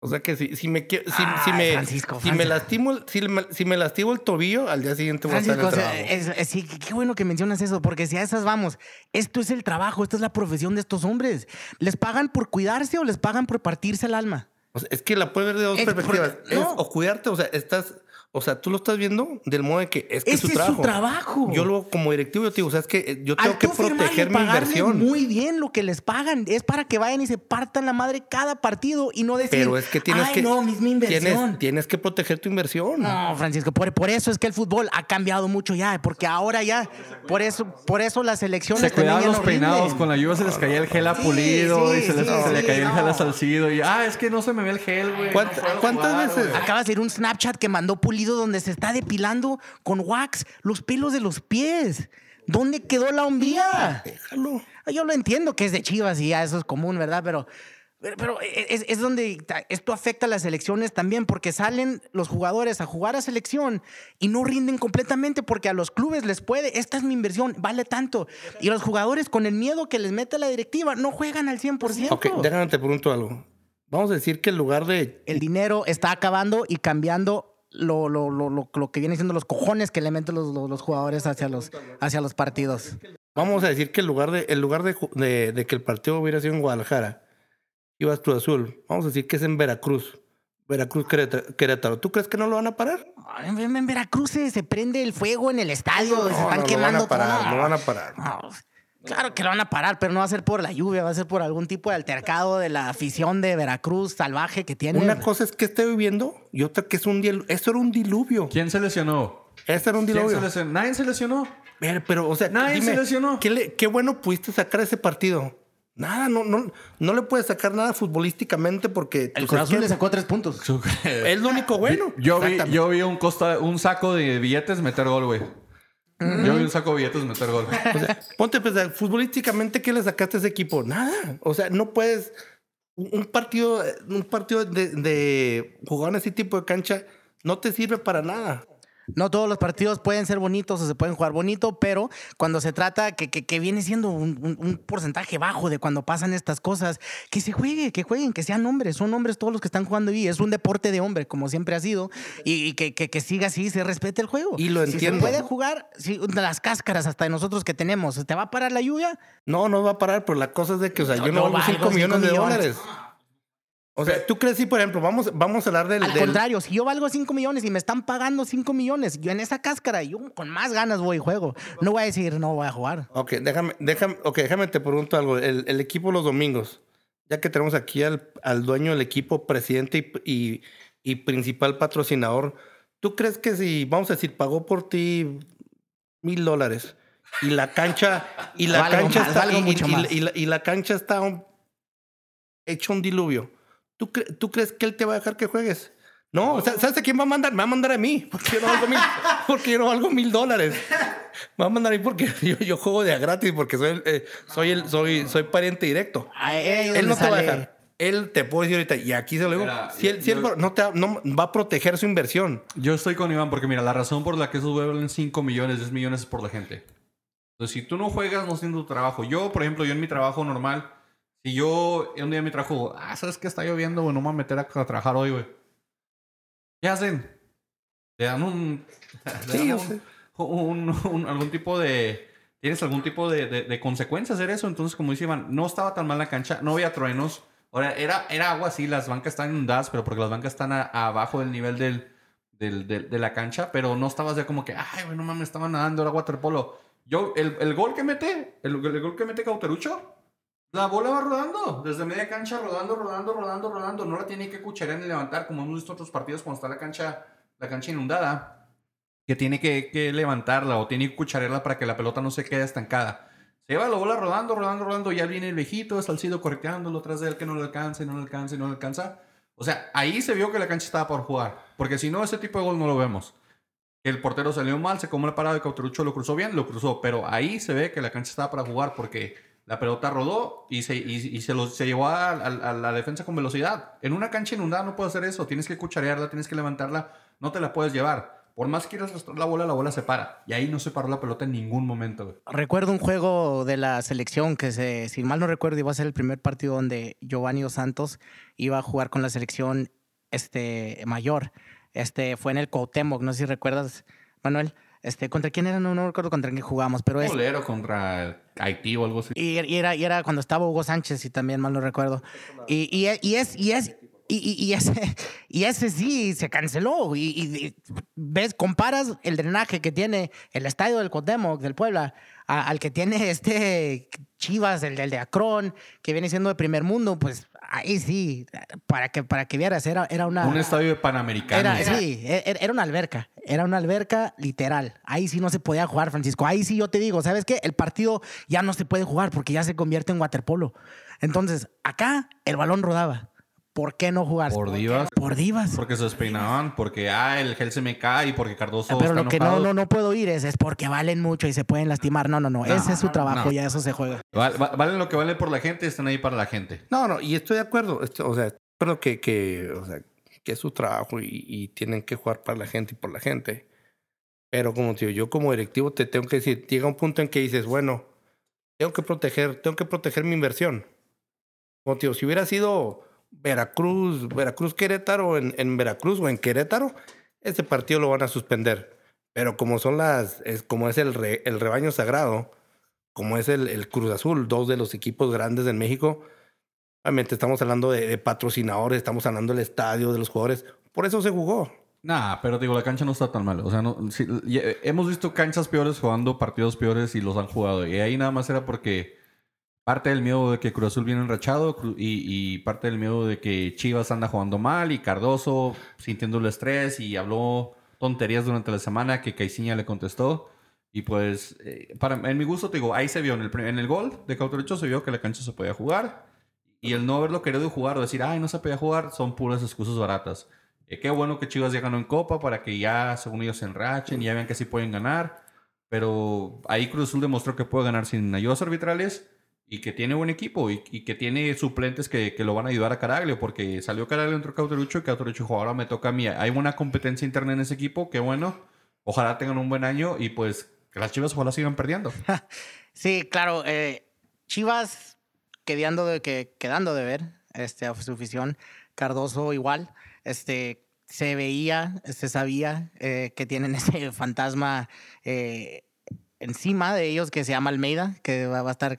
O sea que si, si me si, si Ay, me Francisco, si me Francisco. lastimo si, me, si me lastimo el tobillo, al día siguiente voy a estar en Francisco, el trabajo. es- es- sí, qué bueno que mencionas eso, porque si a esas vamos, esto es el trabajo, esto es la profesión de estos hombres. ¿Les pagan por cuidarse o les pagan por partirse el alma? O sea, es que la puedes ver de dos Es perspectivas. Es o cuidarte, o sea, estás, o sea, tú lo estás viendo del modo de que es que es Ese su trabajo. trabajo. Yo lo como directivo yo te digo, o sea, es que yo Al tengo que proteger mi inversión. Muy bien lo que les pagan. Es para que vayan y se partan la madre cada partido y no decir, Pero es que tienes Ay, que no, es mi inversión. tienes, tienes que proteger tu inversión. No, Francisco, por, por eso es que el fútbol ha cambiado mucho ya, porque ahora ya, por eso, por eso las elecciones Se cuidaban los no peinados, rinden. con la lluvia se les caía el gel a Sí, pulido sí, y se, les, sí, se le sí, caía el gel a salcido y ah, es que no se me ve el gel, güey. ¿Cuánta- no puedo cuántas jugar, veces? güey". Acabas de ir un Snapchat que mandó Pulido donde se está depilando con wax los pelos de los pies. ¿Dónde quedó la hombría? Déjalo. Yo lo entiendo que es de Chivas y ya eso es común, ¿verdad? Pero, pero, es, es donde esto afecta a las elecciones también, porque salen los jugadores a jugar a selección y no rinden completamente porque a los clubes les puede, esta es mi inversión, vale tanto. Y los jugadores con el miedo que les mete la directiva no juegan al 100%. Ok, déjame te pregunto algo. Vamos a decir que en lugar de. El dinero está acabando y cambiando lo, lo, lo, lo, lo que viene siendo los cojones que le meten los, los, los jugadores hacia los, hacia los partidos. Vamos a decir que en lugar de, en lugar de, de- de que el partido hubiera sido en Guadalajara, ibas Cruz Azul. Vamos a decir que es en Veracruz. Veracruz, Querétaro. ¿Tú crees que no lo van a parar? En, en Veracruz se, se prende el fuego en el estadio, se No, están no, lo quemando van a parar, todo. lo van a parar. Claro que lo van a parar, pero no va a ser por la lluvia, va a ser por algún tipo de altercado de la afición de Veracruz salvaje que tiene. Una cosa es que esté viviendo y otra que es un diluvio. Eso era un diluvio. ¿Quién se lesionó? Eso era un ¿Quién se diluvio. lesionó? Nadie se lesionó. Pero, pero, o sea, Nadie se lesionó. ¿qué, le- qué bueno pudiste sacar ese partido? Nada, no, no, no le puedes sacar nada futbolísticamente porque el que le sacó tres puntos. es lo único bueno. Yo vi, yo vi un, costa, un saco de billetes meter gol, güey. Yo vi un saco de billetes meter gol. O sea, ponte pensar, futbolísticamente, ¿qué le sacaste a ese equipo? Nada. O sea, no puedes. Un un partido, un partido de, de jugar en ese tipo de cancha no te sirve para nada. No todos los partidos pueden ser bonitos o se pueden jugar bonito, pero cuando se trata que, que, que viene siendo un, un- un porcentaje bajo de cuando pasan estas cosas, que se juegue, que jueguen, que sean hombres, son hombres todos los que están jugando ahí, es un deporte de hombre, como siempre ha sido, y, y que, que- que siga así, se respete el juego. Y lo Si entiendo. se puede jugar, si, las cáscaras hasta de nosotros que tenemos, ¿te va a parar la lluvia? No, no va a parar, pero la cosa es de que, o sea, No, yo no valgo valgo 5 cinco millones de dólares. O sea, ¿tú crees si, por ejemplo, vamos, vamos a hablar del. Al del- contrario, si yo valgo 5 millones y me están pagando 5 millones, yo en esa cáscara, yo con más ganas voy y juego. No voy a decir, no voy a jugar. Ok, déjame, déjame, okay, déjame te pregunto algo. El, el equipo los domingos, ya que tenemos aquí al, al dueño del equipo, presidente y, y- y principal patrocinador, ¿tú crees que si, vamos a decir, pagó por ti mil dólares y la cancha, y la cancha está, y, la, cancha está hecho un diluvio? ¿Tú, cre- ¿Tú crees que él te va a dejar que juegues? No, o sea, ¿sabes a quién va a mandar? Me va a mandar a mí, porque yo no valgo mil, <laughs> porque yo no valgo mil dólares. Me va a mandar a mí porque <laughs> yo, yo juego de a gratis, porque soy, el, eh, soy, el, soy, soy pariente directo. Él no te va a dejar. Él te puede decir ahorita, y aquí se lo digo, Mira, si él, si él yo- no, te, va- no va a proteger su inversión. Yo estoy con Iván porque, mira, la razón por la que esos valen 5 millones, 10 millones es por la gente. Entonces, si tú no juegas, no haciendo tu trabajo. Yo, por ejemplo, yo en mi trabajo normal, si yo un día en mi trabajo, ah, ¿sabes que está lloviendo, güey? No me voy a meter a, a trabajar hoy, güey. ¿Qué hacen? Le dan un... <laughs> Sí, dan un- sé. un- un- algún tipo de... ¿Tienes algún tipo de, de, de consecuencia hacer eso? Entonces, como dice Iván, no estaba tan mal la cancha, no había truenos. Ahora, era, era agua, sí, las bancas están inundadas, pero porque las bancas están a- abajo del nivel del, del- del- de la cancha, pero no estabas ya como que, ay, güey, no mames, estaba nadando, era waterpolo. Yo, el, el gol que mete, el, el gol que mete Cauterucho, la bola va rodando, desde media cancha, rodando, rodando, rodando, rodando. No la tiene que cucharear ni levantar, como hemos visto otros partidos cuando está la cancha, la cancha inundada que tiene que, que levantarla o tiene que cucharearla para que la pelota no se quede estancada. Se lleva la bola rodando, rodando, rodando, ya viene el viejito, Salcido correteándolo atrás de él que no le alcanza, y no le alcanza, y no le alcanza. O sea, ahí se vio que la cancha estaba por jugar. Porque si no, ese tipo de gol no lo vemos. El portero salió mal, se comió la parada de Cauterucho, lo cruzó bien, lo cruzó. Pero ahí se ve que la cancha estaba para jugar porque la pelota rodó y se, y, se, lo, se llevó a, la defensa con velocidad. En una cancha inundada no puedes hacer eso. Tienes que cucharearla, tienes que levantarla, no te la puedes llevar. Por más que quieras arrastrar la bola, la bola se para. Y ahí no se paró la pelota en ningún momento. Recuerdo un juego de la selección que, se, si mal no recuerdo, iba a ser el primer partido donde Giovanni Santos iba a jugar con la selección este, mayor. Este, fue en el Cuauhtémoc, no sé si recuerdas, Manuel. Este, ¿Contra quién era? No, no recuerdo contra quién jugamos, pero es, Bolero contra Haití o algo así. y, y era, y era cuando estaba Hugo Sánchez, y también mal no recuerdo. Y, y, y es, y es, y, y- ese, <laughs> y ese sí se canceló. Y, ves, comparas el drenaje que tiene el estadio del Cuauhtémoc, del Puebla, a- al que tiene este Chivas, el, del de Acron, que viene siendo de primer mundo, pues ahí sí, para que, para que vieras, era, era una... Un estadio de Panamericano. Era, sí, e- era, era una alberca. Era una alberca literal. Ahí sí no se podía jugar, Francisco. Ahí sí yo te digo, ¿sabes qué? El partido ya no se puede jugar porque ya se convierte en waterpolo. Entonces, acá el balón rodaba. ¿Por qué no jugar? Por divas. Por divas. Porque se despeinaban, porque ah, el gel se me cae y porque Cardoso Pero está lo que no, enojado. no, no puedo ir es, es porque valen mucho y se pueden lastimar. No, no, no. No, Ese es su trabajo, no. ya eso se juega. Val- va- valen lo que vale por la gente, están ahí para la gente. No, no, y estoy de acuerdo. o sea, creo que, que, o sea, que es su trabajo y, y tienen que jugar para la gente y por la gente. Pero como te digo, yo como directivo te tengo que decir, llega un punto en que dices, bueno, tengo que proteger, tengo que proteger mi inversión. Como te digo, si hubiera sido Veracruz, Veracruz Querétaro en, en Veracruz o en Querétaro, ese partido lo van a suspender. Pero como son las, es, como es el, re- el rebaño sagrado, como es el, el Cruz Azul, dos de los equipos grandes en México, obviamente estamos hablando de, patrocinadores, estamos hablando del estadio, de los jugadores. Por eso se jugó. Nah, pero digo, la cancha no está tan mal. O sea, no, eh, hemos visto canchas peores jugando partidos peores y los han jugado. Y ahí nada más era porque parte del miedo de que Cruz Azul viene enrachado y, parte del miedo de que Chivas anda jugando mal y Cardoso sintiendo el estrés y habló tonterías durante la semana que Caiciña le contestó. Y pues, eh, para, en mi gusto, te digo, ahí se vio en el, en el gol de Cauterucho, se vio que la cancha se podía jugar. Y el no haberlo querido jugar o decir, ay, no se podía jugar, son puras excusas baratas. Eh, qué bueno que Chivas ya ganó en Copa para que ya, según ellos, se enrachen y ya vean que sí pueden ganar. Pero ahí Cruz Azul demostró que puede ganar sin ayudas arbitrales y que tiene buen equipo y, y que tiene suplentes que, que lo van a ayudar a Caraglio porque salió Caraglio entre Cauterucho y Cauterucho dijo, ahora me toca a mí. Hay buena competencia interna en ese equipo, qué bueno. Ojalá tengan un buen año y pues que las Chivas ojalá sigan perdiendo. <laughs> Sí, claro. eh, Chivas quedando de, que, quedando de ver este, a su afición. Cardoso igual. Este, se veía, se sabía eh, que tienen <laughs> ese fantasma eh, encima de ellos que se llama Almeida, que va a estar...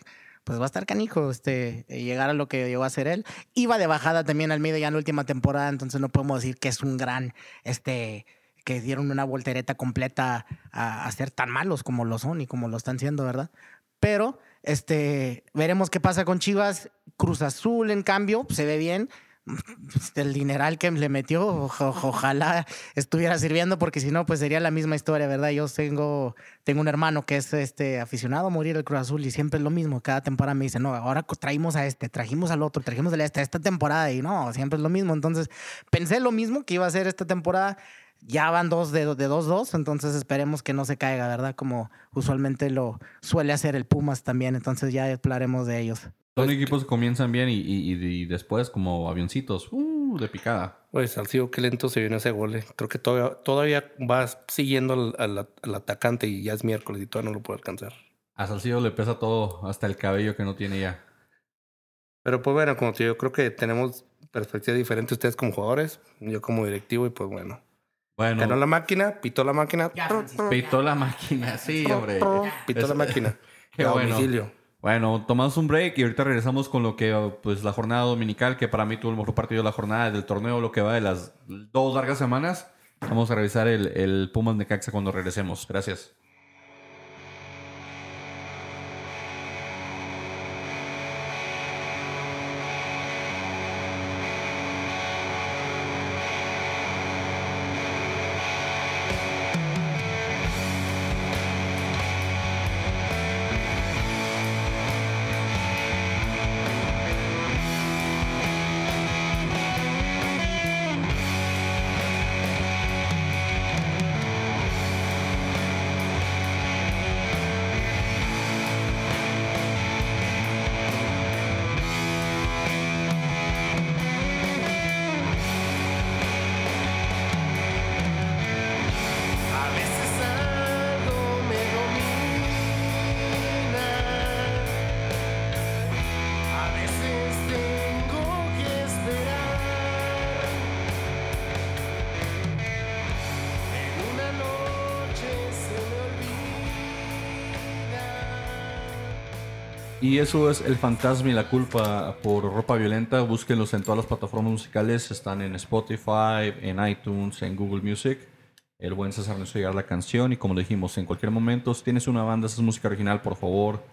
Pues va a estar canijo este, eh, llegar a lo que llegó a ser él. Iba de bajada también Almeida ya en la última temporada, entonces no podemos decir que es un gran, este, que dieron una voltereta completa a, a ser tan malos como lo son y como lo están siendo, ¿verdad? Pero este, veremos qué pasa con Chivas. Cruz Azul, en cambio, se ve bien. <laughs> El dineral que le metió, oja- ojalá estuviera sirviendo, porque si no, pues sería la misma historia, ¿verdad? Yo tengo, tengo un hermano que es este, aficionado a morir el Cruz Azul y siempre es lo mismo. Cada temporada me dice, no, ahora traímos a este, trajimos al otro, trajimos a este, esta temporada y no, siempre es lo mismo. Entonces, pensé lo mismo que iba a ser esta temporada. Ya van dos de de 2-2, entonces esperemos que no se caiga, ¿verdad? Como usualmente lo suele hacer el Pumas también, entonces ya hablaremos de ellos. Son equipos que comienzan bien y, y- y- y después como avioncitos, uh, de picada. Pues Salcido, qué lento se viene ese gol. eh. Creo que todavía, todavía va siguiendo al, al- al atacante y ya es miércoles y todavía no lo puede alcanzar. A Salcido le pesa todo, hasta el cabello que no tiene ya. Pero pues bueno, como te digo, creo que tenemos perspectivas diferentes ustedes como jugadores, yo como directivo y pues bueno. Bueno, Ganó la máquina, pitó la máquina. Ya, pitó la máquina, sí, hombre. Pitó la máquina. <laughs> Qué A bueno. domicilio. Bueno, tomamos un break y ahorita regresamos con lo que, pues, la jornada dominical, que para mí tuvo el mejor partido de la jornada del torneo, lo que va de las dos largas semanas. Vamos a revisar el, el Pumas Necaxa cuando regresemos. Gracias. Y eso es El Fantasma y la Culpa por Ropa Violenta. Búsquenlos en todas las plataformas musicales. Están en Spotify, en iTunes, en Google Music. El buen César nos llegar la canción. Y como dijimos, en cualquier momento, si tienes una banda, esa es música original, por favor,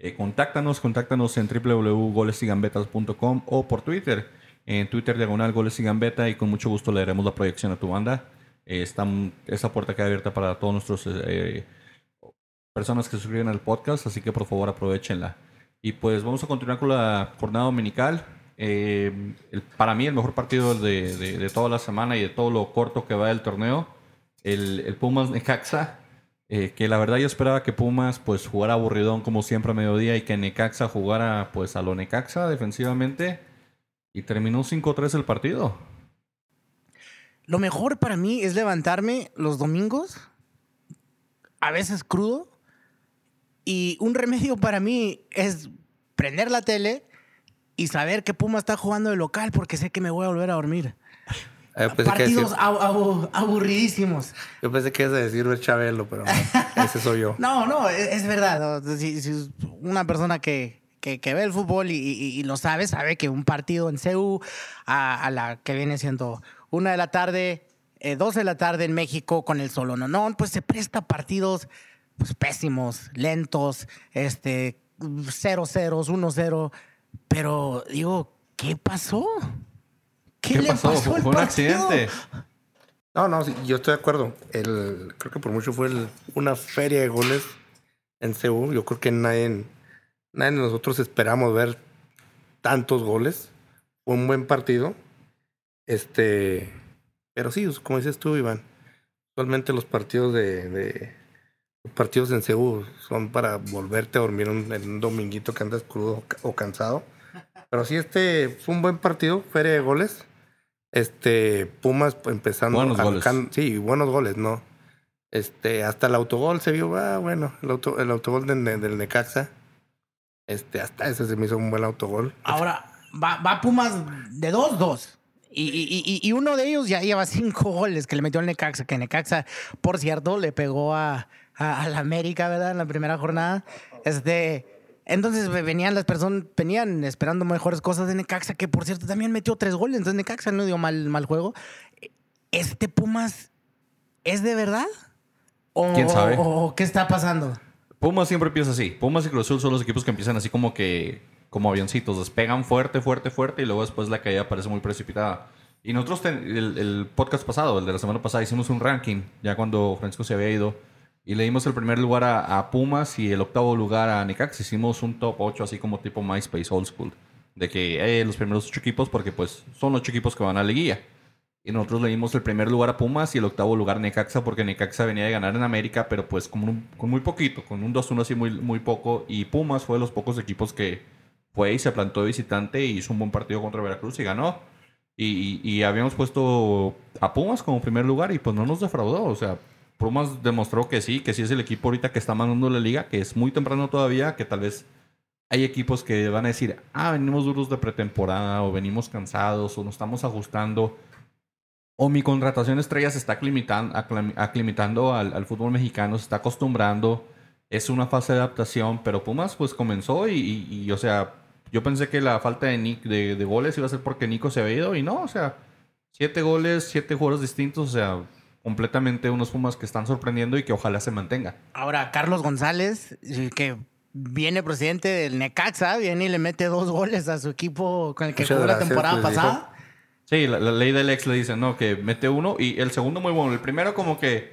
eh, contáctanos. Contáctanos en www.golesygambetas.com o por Twitter. En Twitter, diagonal Goles y. Y con mucho gusto le daremos la proyección a tu banda. Eh, esta puerta queda abierta para todos nuestros eh, personas que suscriben al podcast, así que por favor aprovechenla. Y pues vamos a continuar con la jornada dominical. Eh, para mí, el mejor partido de, de- toda la semana y de todo lo corto que va del torneo, el, el Pumas Necaxa. eh, que la verdad yo esperaba que Pumas pues jugara aburridón como siempre a mediodía y que Necaxa jugara pues a lo Necaxa defensivamente y terminó 5-3 el partido. Lo mejor para mí es levantarme los domingos, a veces crudo, y un remedio para mí es prender la tele y saber que Puma está jugando de local porque sé que me voy a volver a dormir. Eh, pensé, que Partidos decir- abu- abu- aburridísimos. yo pensé que ibas a decir Chabelo, pero no, <laughs> ese soy yo. No, no, es, es verdad. ¿no? Si, si una persona que, que, que ve el fútbol y, y- y lo sabe, sabe que un partido en CEU a, a la que viene siendo una de la tarde, eh, dos de la tarde en México con el solo no, no, pues se presta partidos pues, pésimos, lentos, este, cero ceros, uno cero. Pero digo, ¿qué pasó? ¿Qué, ¿Qué le pasó? pasó Fue un partido? accidente. No, no, sí, yo estoy de acuerdo. El, creo que por mucho fue el- una feria de goles en Seúl. Yo creo que nadie, nadie de nosotros esperamos ver tantos goles. Fue un buen partido. Este, pero sí, como dices tú, Iván, usualmente los partidos de, de- los partidos en Seúl son para volverte a dormir un- en un dominguito que andas crudo o ca- o cansado. Pero sí, este fue un buen partido, feria de goles. Este, Pumas empezando. Buenos goles. arrancan- Sí, buenos goles, ¿no? Este, hasta el autogol se vio, ah, bueno, el, auto, el autogol del, del Necaxa. Este, hasta ese se me hizo un buen autogol. Ahora, va, va Pumas de 2-2. Y, y- y- y uno de ellos ya lleva cinco goles que le metió el Necaxa. Que Necaxa, por cierto, le pegó a, a, a la América, ¿verdad? En la primera jornada. Este, entonces ve- venían las personas, venían esperando mejores cosas de Necaxa, que por cierto también metió tres goles. Entonces Necaxa no dio mal, mal juego. ¿Este Pumas es de verdad? ¿O, ¿Quién sabe? o- o qué está pasando? Pumas siempre empieza así. Pumas y Cruz Azul son los equipos que empiezan así como que, como avioncitos, despegan fuerte, fuerte, fuerte y luego después la caída parece muy precipitada. Y nosotros, ten- el, el podcast pasado, el de la semana pasada, hicimos un ranking, ya cuando Francisco se había ido, y le dimos el primer lugar a, a Pumas y el octavo lugar a Necaxa. Hicimos un top 8 así como tipo MySpace Old School, de que eh, los primeros ocho equipos, porque pues son los ocho equipos que van a la liguilla. Y nosotros le dimos el primer lugar a Pumas y el octavo lugar a Necaxa porque Necaxa venía de ganar en América, pero pues con, muy poquito, con un 2-1 así muy, muy poco. Y Pumas fue de los pocos equipos que fue y se plantó visitante y hizo un buen partido contra Veracruz y ganó. Y- y habíamos puesto a Pumas como primer lugar y pues no nos defraudó. O sea, Pumas demostró que sí, que sí es el equipo ahorita que está mandando la liga, que es muy temprano todavía, que tal vez hay equipos que van a decir, ah, venimos duros de pretemporada o venimos cansados o nos estamos ajustando. O mi contratación estrella se está aclam- aclimatando al, fútbol mexicano, se está acostumbrando. Es una fase de adaptación, pero Pumas pues comenzó y, o sea, yo pensé que la falta de, Nic- de, de goles iba a ser porque Nico se había ido y no, o sea, siete goles, siete jugadores distintos, o sea, completamente unos Pumas que están sorprendiendo y que ojalá se mantenga. Ahora, Carlos González, el que viene presidente del Necaxa, viene y le mete dos goles a su equipo con el que Muchas jugó la temporada pues, pasada. Sí, la, la ley del ex le dice, no, que mete uno y el segundo muy bueno. El primero como que,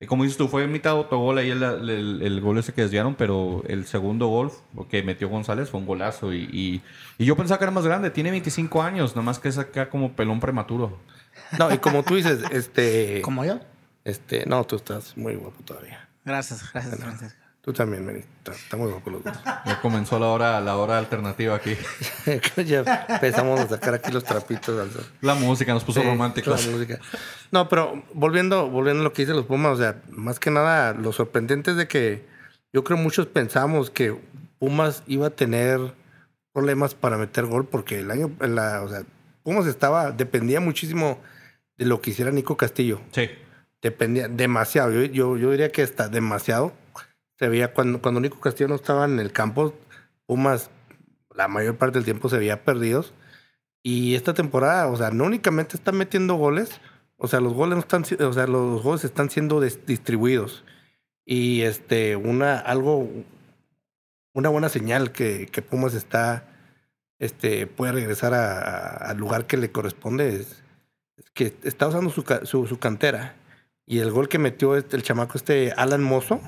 eh, como dices tú, fue mitad autogol ahí el, el, el gol ese que desviaron, pero el segundo gol que metió González fue un golazo. Y, y, y yo pensaba que era más grande, tiene 25 años, nomás que es acá como pelón prematuro. No, y como tú dices, este. Como yo. Este, no, tú estás muy guapo todavía. Gracias, gracias, Francisco. Tú también, Meni. Está, está muy guapo los dos. Ya comenzó la hora, la hora alternativa aquí. <laughs> ya empezamos a sacar aquí los trapitos al sol. La música nos puso Sí, románticos. la música. No, pero volviendo, volviendo a lo que dicen los Pumas, o sea, más que nada, lo sorprendente es de que yo creo muchos pensamos que Pumas iba a tener problemas para meter gol porque el año, la, o sea, Pumas estaba, dependía muchísimo de lo que hiciera Nico Castillo. Sí. Dependía demasiado. Yo, yo, yo diría que hasta demasiado. Se veía cuando, cuando Nico Castillo no estaba en el campo, Pumas la mayor parte del tiempo se veía perdidos. Y esta temporada, o sea, no únicamente están metiendo goles, o sea, los goles no están, o sea, los goles están siendo distribuidos. Y este, una, algo, una buena señal que, que Pumas está, este, puede regresar a- a- al lugar que le corresponde es, es que está usando su, su, su cantera. Y el gol que metió este, el chamaco este Alan Mozo.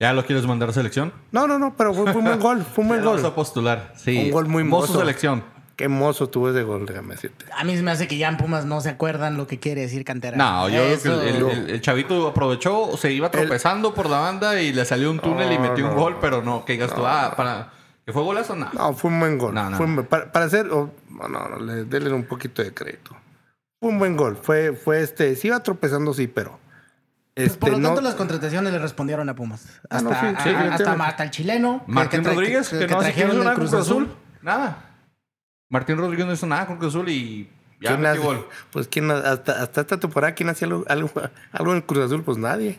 ¿Ya lo quieres mandar a selección? No, no, no, pero fue, fue un buen gol, fue un <laughs> buen gol. Vamos a postular. Sí. Un gol muy Mozo mozo. selección. Qué mozo tuvo ese gol, déjame decirte. A mí se me hace que ya en Pumas no se acuerdan lo que quiere decir cantera. No, yo creo que el, el- el- el chavito aprovechó, se iba tropezando por la banda y le salió un túnel y No, metió un no, gol, pero no, que digas tú, ah, para. ¿Que fue golazo? No. No, fue un buen gol. No, no. Fue para, para hacer. oh, no, no, no, le, denle un poquito de crédito. Fue un buen gol. Fue, fue este. Sí iba tropezando, sí, pero. Pues, Este, por lo no, tanto, las contrataciones le respondieron a Pumas. Ah, Hasta, no, sí, sí, a- definitivamente. hasta, hasta el chileno. que- Martín que Rodríguez, que, no hace que no trajeron nada con Cruz Azul. Nada. Martín Rodríguez no hizo nada con Cruz Azul y ya ¿quién metió hace- gol. Pues quién hasta, hasta esta temporada, ¿quién hacía algo, algo, algo en el Cruz Azul? Pues nadie.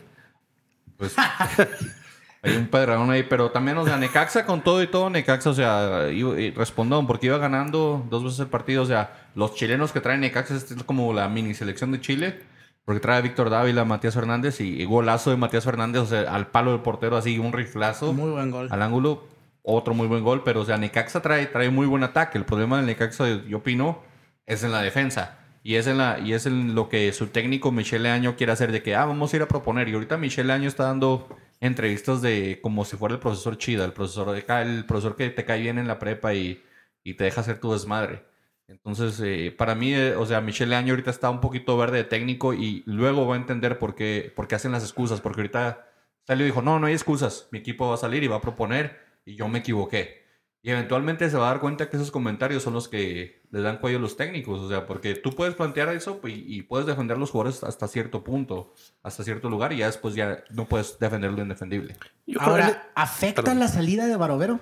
Pues <laughs> hay un pedradón ahí, pero también, o sea, Necaxa con todo y todo, Necaxa, o sea, y respondón porque iba ganando dos veces el partido, o sea, los chilenos que traen Necaxa es como la mini selección de Chile, porque trae a Víctor Dávila, Matías Fernández y, y golazo de Matías Fernández, o sea, al palo del portero así, un riflazo Muy buen gol. al ángulo, otro muy buen gol, pero o sea, Necaxa trae, trae muy buen ataque. El problema del Necaxa, yo opino, es en la defensa. Y es en, la, y es en lo que su técnico Michele Año quiere hacer de que, ah, vamos a ir a proponer. Y ahorita Michele Año está dando entrevistas de como si fuera el profesor Chida, el profesor, de el profesor que te cae bien en la prepa y, y te deja hacer tu desmadre. Entonces, eh, para mí, eh, o sea, Michele Año ahorita está un poquito verde de técnico y luego va a entender por qué, por qué hacen las excusas. Porque ahorita salió y dijo, no, no hay excusas. Mi equipo va a salir y va a proponer y yo me equivoqué. Y eventualmente se va a dar cuenta que esos comentarios son los que le dan cuello a los técnicos. O sea, porque tú puedes plantear eso y, y puedes defender a los jugadores hasta cierto punto, hasta cierto lugar, y ya después ya no puedes defender lo indefendible. Yo creo que- Ahora, ¿afecta Perdón. la salida de Barovero?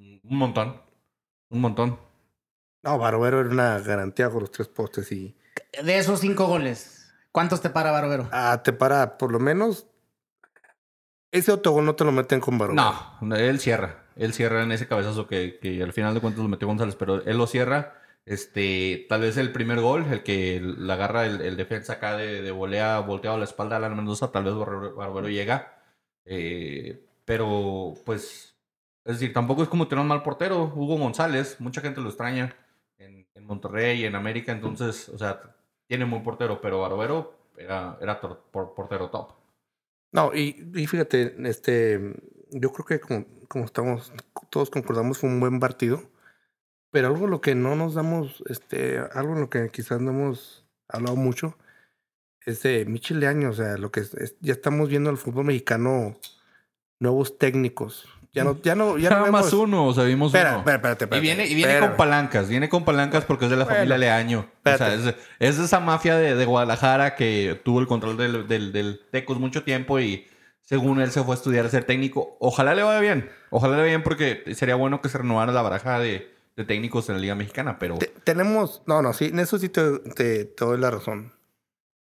Un montón. Un montón. No, Barovero era una garantía con los tres postes y De esos cinco goles, ¿cuántos te para Barovero? ah, te para por lo menos. Ese autogol no te lo meten con Barovero. No, él cierra. Él cierra en ese cabezazo que, que al final de cuentas lo metió González, pero él lo cierra. Este, tal vez el primer gol, el que la agarra el, defensa acá de, de volea, volteado a la espalda a la Mendoza, tal vez Barbero, llega. Eh, pero, pues, es decir, tampoco es como tener un mal portero. Hugo González, mucha gente lo extraña en, Monterrey y en América, entonces, o sea, tiene muy portero, pero Barbero era, portero top. No, y fíjate, este, yo creo que como, como estamos, todos concordamos, fue un buen partido. Pero algo lo que no nos damos, este, algo en lo que quizás no hemos hablado mucho, es de Michel Leaño. O sea, lo que es- es- ya estamos viendo el fútbol mexicano, nuevos técnicos. Ya no, ya no, ya no <laughs> Nada más vemos- uno, o sea, vimos Espera, uno. espera, espérate, Y espérate, viene, y viene espera. con palancas, viene con palancas porque es de la Bueno, familia Leaño. O sea, es, espérate. es de esa mafia de, de Guadalajara que tuvo el control del, del, del Tecos mucho tiempo y según él se fue a estudiar a ser técnico. Ojalá le vaya bien, ojalá le vaya bien porque sería bueno que se renovara la baraja de, de técnicos en la Liga Mexicana, pero Te- tenemos, no, no, sí, en eso sí te, te, te doy la razón.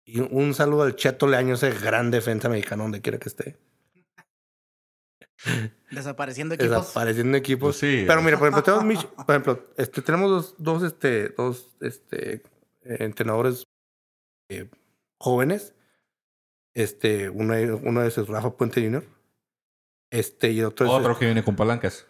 Y un, saludo al Cheto Leaño, ese gran defensa mexicano, donde quiera que esté. Desapareciendo equipos. Desapareciendo equipos. Pues sí. Pero mira, por ejemplo, tenemos, Mich- por ejemplo, este, tenemos dos, dos, este, dos este, eh, entrenadores eh, jóvenes. Este, uno, uno de esos es Rafa Puente Jr. Este, y otro otro que viene con palancas.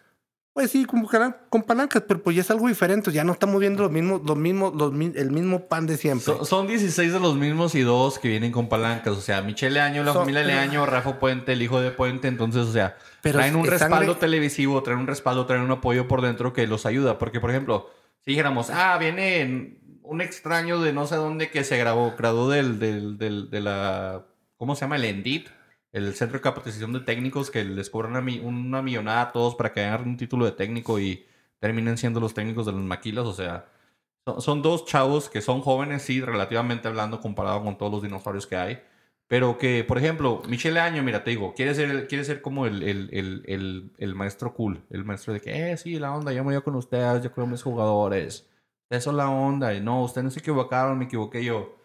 Pues sí, con, con palancas, pero pues ya es algo diferente. Ya no estamos viendo los mismos, los mismos, los, el mismo pan de siempre. So- son 16 de los mismos y dos que vienen con palancas. O sea, Michelle Leaño, la familia Leaño, Rafa Puente, el hijo de Puente. Entonces, o sea, Pero traen un es respaldo sangre- televisivo, traen un respaldo, traen un apoyo por dentro que los ayuda. Porque, por ejemplo, si dijéramos, ah, viene un extraño de no sé dónde que se grabó, graduó del, del, del, de la, ¿cómo se llama? El ENDIT, el Centro de Capacitación de Técnicos, que les cobran una, una millonada a todos para que hagan un título de técnico y terminen siendo los técnicos de los maquilas. O sea, son, dos chavos que son jóvenes, sí, relativamente hablando, comparado con todos los dinosaurios que hay. Pero que, por ejemplo, Michelle Año, mira, te digo, quiere ser, quiere ser como el, el, el, el, el maestro cool. El maestro de que, eh, sí, la onda, yo me voy con ustedes, yo creo mis jugadores. Eso es la onda. Y no, ustedes no se equivocaron, me equivoqué yo.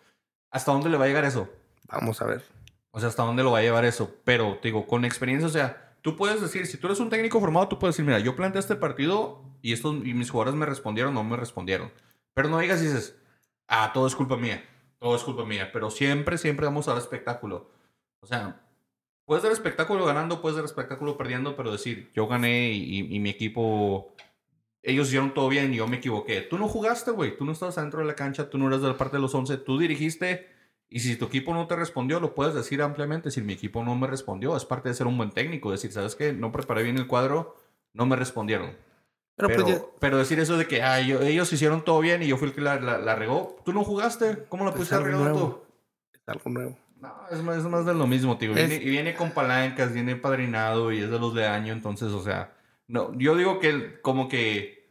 ¿Hasta dónde le va a llegar eso? Vamos a ver. O sea, ¿hasta dónde lo va a llevar eso? Pero, te digo, con experiencia, o sea, tú puedes decir, si tú eres un técnico formado, tú puedes decir, mira, yo planteé este partido y, estos, y mis jugadores me respondieron o no me respondieron. Pero no digas y dices, ah, todo es culpa mía, todo es culpa mía. Pero siempre, siempre vamos a dar espectáculo. O sea, puedes dar espectáculo ganando, puedes dar espectáculo perdiendo, pero decir, yo gané y, y mi equipo, ellos hicieron todo bien y yo me equivoqué. Tú no jugaste, güey, tú no estabas adentro de la cancha, tú no eras de la parte de los 11, tú dirigiste. Y si tu equipo no te respondió, lo puedes decir ampliamente. Si mi equipo no me respondió, es parte de ser un buen técnico. Decir, ¿sabes qué? No preparé bien el cuadro, no me respondieron. Pero, Pero, pues ya- pero decir eso de que "Ay, yo- ellos hicieron todo bien y yo fui el que la, la- la regó. ¿Tú no jugaste? ¿Cómo la pudiste nuevo. tú? es algo nuevo. No, es más, es más de lo mismo, tío. Viene, Es- y viene con palancas, viene padrinado y es de los de año, entonces, o sea, no, yo digo que como que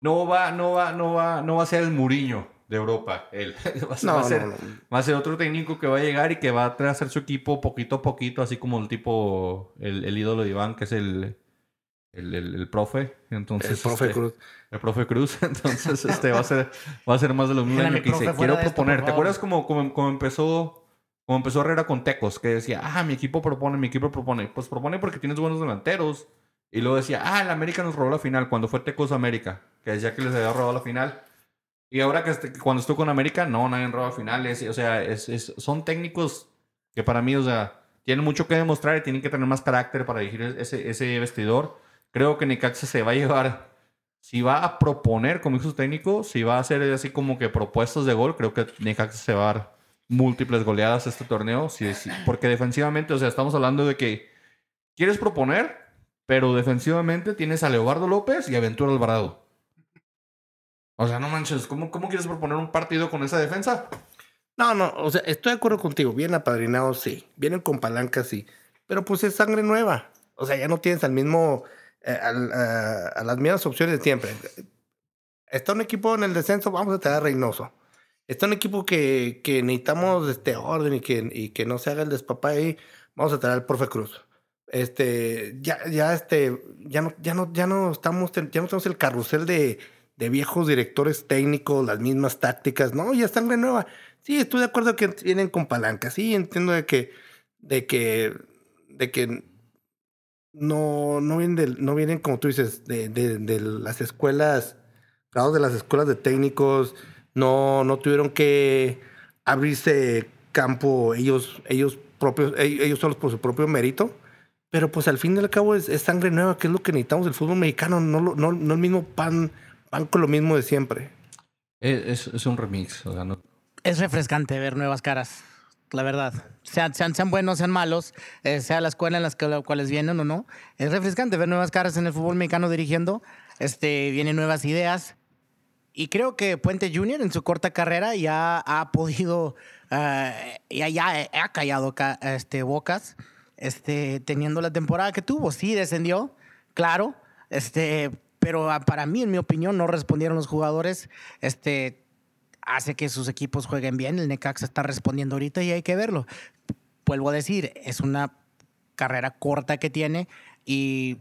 no va, no va, no va, no va a ser el Muriño de Europa. Él <laughs> va, a ser, No, va a ser- no, no. va a ser otro técnico que va a llegar y que va a hacer su equipo poquito a poquito, así como el tipo, el, el ídolo de Iván, que es el, el, el- el profe. Entonces, El profe este, Cruz. el profe Cruz, <laughs> entonces este va a ser va a ser más de lo mismo que dice. Quiero esto, proponer. ¿Te acuerdas cómo, cómo, cómo empezó cómo empezó Herrera con Tecos? Que decía, ah, mi equipo propone, mi equipo propone. Pues propone porque tienes buenos delanteros. Y luego decía, ah, el América nos robó la final cuando fue Tecos América, que decía que les había robado la final. Y ahora que este- cuando estuvo con América, no, nadie roba finales. O sea, es, es- son técnicos que para mí, o sea, tienen mucho que demostrar y tienen que tener más carácter para dirigir ese, ese vestidor. Creo que Necaxa se va a llevar, si va a proponer como hizo su técnico, si va a hacer así como que propuestas de gol, creo que Necaxa se va a dar múltiples goleadas este torneo. Porque defensivamente, o sea, estamos hablando de que quieres proponer, pero defensivamente tienes a Leobardo López y a Ventura Alvarado. O sea, no manches, ¿cómo, ¿cómo quieres proponer un partido con esa defensa? No, no, o sea, estoy de acuerdo contigo. Bien apadrinados, sí. Vienen con palancas, sí. Pero pues es sangre nueva. O sea, ya no tienes al mismo, eh, al- a, las mismas opciones de siempre. Está un equipo en el descenso, vamos a traer a Reynoso. Está un equipo que, que necesitamos este orden y que, y que no se haga el despapá ahí, vamos a traer al profe Cruz. Este, ya, ya, este, ya no, ya no, ya no estamos, ya no tenemos el carrusel de, de viejos directores técnicos, las mismas tácticas. No, ya sangre nueva. Sí, estoy de acuerdo que vienen con palancas. Sí, entiendo de que, de que, de que no, no vienen, no vienen como tú dices, de, de, de las escuelas, grados de las escuelas de técnicos. No, no tuvieron que abrirse campo ellos, ellos propios, ellos ellos solos por su propio mérito. Pero pues al fin y al cabo es, es sangre nueva, que es lo que necesitamos del fútbol mexicano, no, no, no el mismo pan, pan con lo mismo de siempre. Es, es- un remix, o sea, no, Es refrescante ver nuevas caras, la verdad. Sean, sean, sean buenos, sean malos, eh, sea la escuela en las que, la- cuales vienen o no. Es refrescante ver nuevas caras en el fútbol mexicano dirigiendo. Este, vienen nuevas ideas. Y creo que Puente Junior en su corta carrera ya ha podido, eh, ya, ya ha callado ca- este, bocas, este, teniendo la temporada que tuvo. Sí, descendió, claro, este, pero ah, para mí, en mi opinión, no respondieron los jugadores. Este, hace que sus equipos jueguen bien. El Necaxa está respondiendo ahorita y hay que verlo. Vuelvo a decir, es una carrera corta que tiene y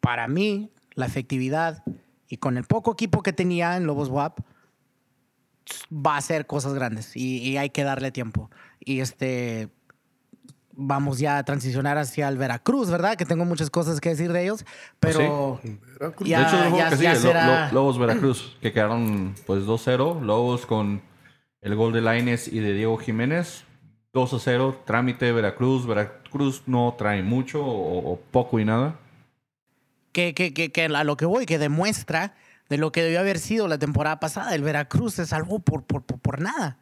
para mí la efectividad y con el poco equipo que tenía en Lobos WAP va a hacer cosas grandes y, y hay que darle tiempo. Y este vamos ya a transicionar hacia el Veracruz, ¿verdad? Que tengo muchas cosas que decir de ellos, pero ya, de hecho, el ya- que ya sigue, Lo- será- Lo- Lobos Veracruz, que quedaron pues 2-0. Lobos con el gol de Laines y de Diego Jiménez. 2-0, trámite Veracruz. Veracruz no trae mucho o, o poco y nada. que, que, que, que a lo que voy, que demuestra de lo que debió haber sido la temporada pasada. El Veracruz se salvó por, por, por, por nada.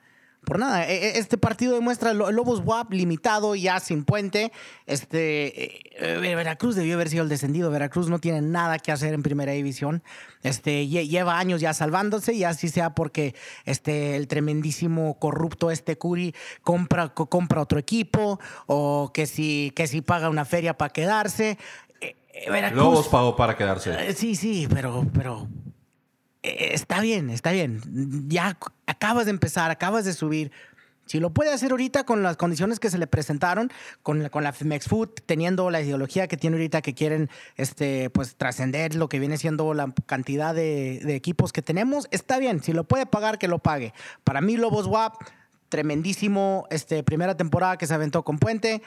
Por nada. E- e- Este partido demuestra lo- Lobos WAP limitado, ya sin puente. Este, eh, eh, Veracruz debió haber sido el descendido. Veracruz no tiene nada que hacer en primera división. Este, lle- lleva años ya salvándose, y así sea porque este, el tremendísimo corrupto este Curi compra, co- compra otro equipo o que si, que si paga una feria para quedarse. Eh, Veracruz- Lobos pagó para quedarse. Sí, sí, pero, pero está bien, está bien. Ya acabas de empezar, acabas de subir. Si lo puede hacer ahorita con las condiciones que se le presentaron, con la, con la Femex Food, teniendo la ideología que tiene ahorita que quieren este, pues, trascender lo que viene siendo la cantidad de, de equipos que tenemos, está bien. Si lo puede pagar, que lo pague. Para mí, Lobos WAP, tremendísimo este, primera temporada que se aventó con Puente.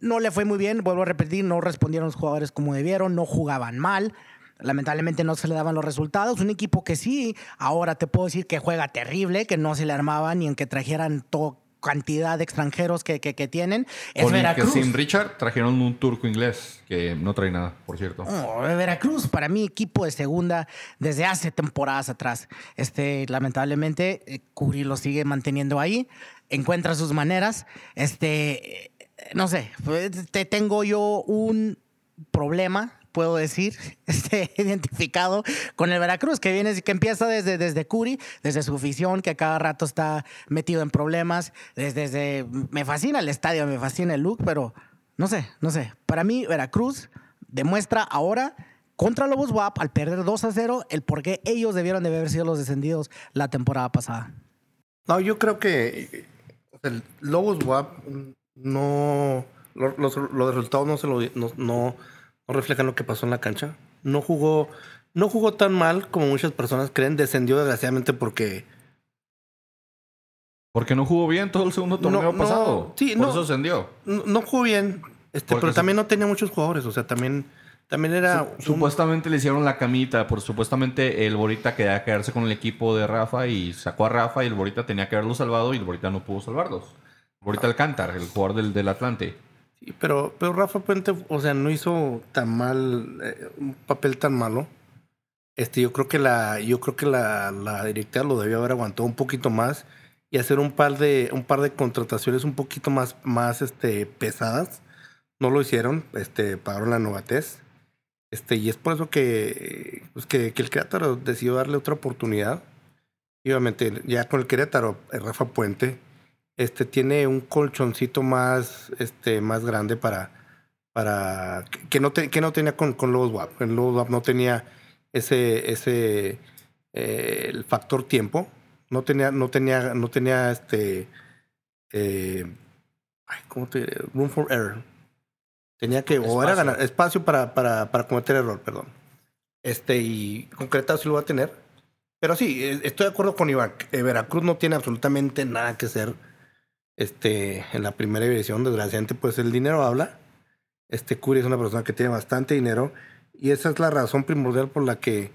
No le fue muy bien, vuelvo a repetir, no respondieron los jugadores como debieron, no jugaban mal. Lamentablemente no se le daban los resultados. Un equipo que sí, ahora te puedo decir que juega terrible, que no se le armaba ni en que trajeran toda cantidad de extranjeros que, que, que tienen. Es Con el que Veracruz. sin Richard trajeron un turco inglés, que no trae nada, por cierto. Veracruz, para mí, equipo de segunda desde hace temporadas atrás. Este, lamentablemente, eh, Curi lo sigue manteniendo ahí, encuentra sus maneras. Este, eh, no sé, pues, te tengo yo un problema puedo decir, <laughs> este, identificado con el Veracruz, que viene, que empieza desde, desde Curi, desde su afición, que a cada rato está metido en problemas, desde, me fascina el estadio, me fascina el look, pero no sé, no sé. Para mí, Veracruz demuestra ahora contra Lobos WAP, al perder 2 a 0, el por qué ellos debieron de haber sido los descendidos la temporada pasada. No, yo creo que el Lobos WAP no. lo- Los, los resultados no, se lo, no- no reflejan lo que pasó en la cancha. No jugó, no jugó tan mal como muchas personas creen. Descendió desgraciadamente porque. Porque no jugó bien todo el segundo torneo No, no, pasado. sí, Por no. eso ascendió. No, jugó bien. Este, Porque pero se- también no tenía muchos jugadores. O sea, también, también era. un- Supuestamente le hicieron la camita, por supuestamente el Borita quería quedarse con el equipo de Rafa y sacó a Rafa y el Borita tenía que haberlo salvado y el Borita no pudo salvarlos. Borita Alcántar, el jugador del, del Atlante. Pero, pero Rafa Puente, o sea, no hizo tan mal, eh, un papel tan malo. Este, yo creo que la, yo creo que la, la directiva lo debió haber aguantado un poquito más y hacer un par de, un par de contrataciones un poquito más, más este, pesadas. No lo hicieron, este, pagaron la novatez. Este, y es por eso que, pues que, que el Querétaro decidió darle otra oportunidad. Y obviamente, ya con el Querétaro, el Rafa Puente, este tiene un colchoncito más, este, más grande para, para que- no, te- que no tenía con, con Lobos WAP. En Lobos WAP no tenía ese, ese eh, el factor tiempo. No tenía, no tenía, no tenía este eh, ay, ¿cómo te diré? room for error. Tenía que, o era ganar espacio para, para, para cometer error, perdón. Este, y concretado sí lo va a tener. Pero sí, eh, estoy de acuerdo con Iván. Veracruz no tiene absolutamente nada que hacer este, en la primera división. Desgraciadamente, pues el dinero habla. Este Curi es una persona que tiene bastante dinero. Y esa es la razón primordial por la que,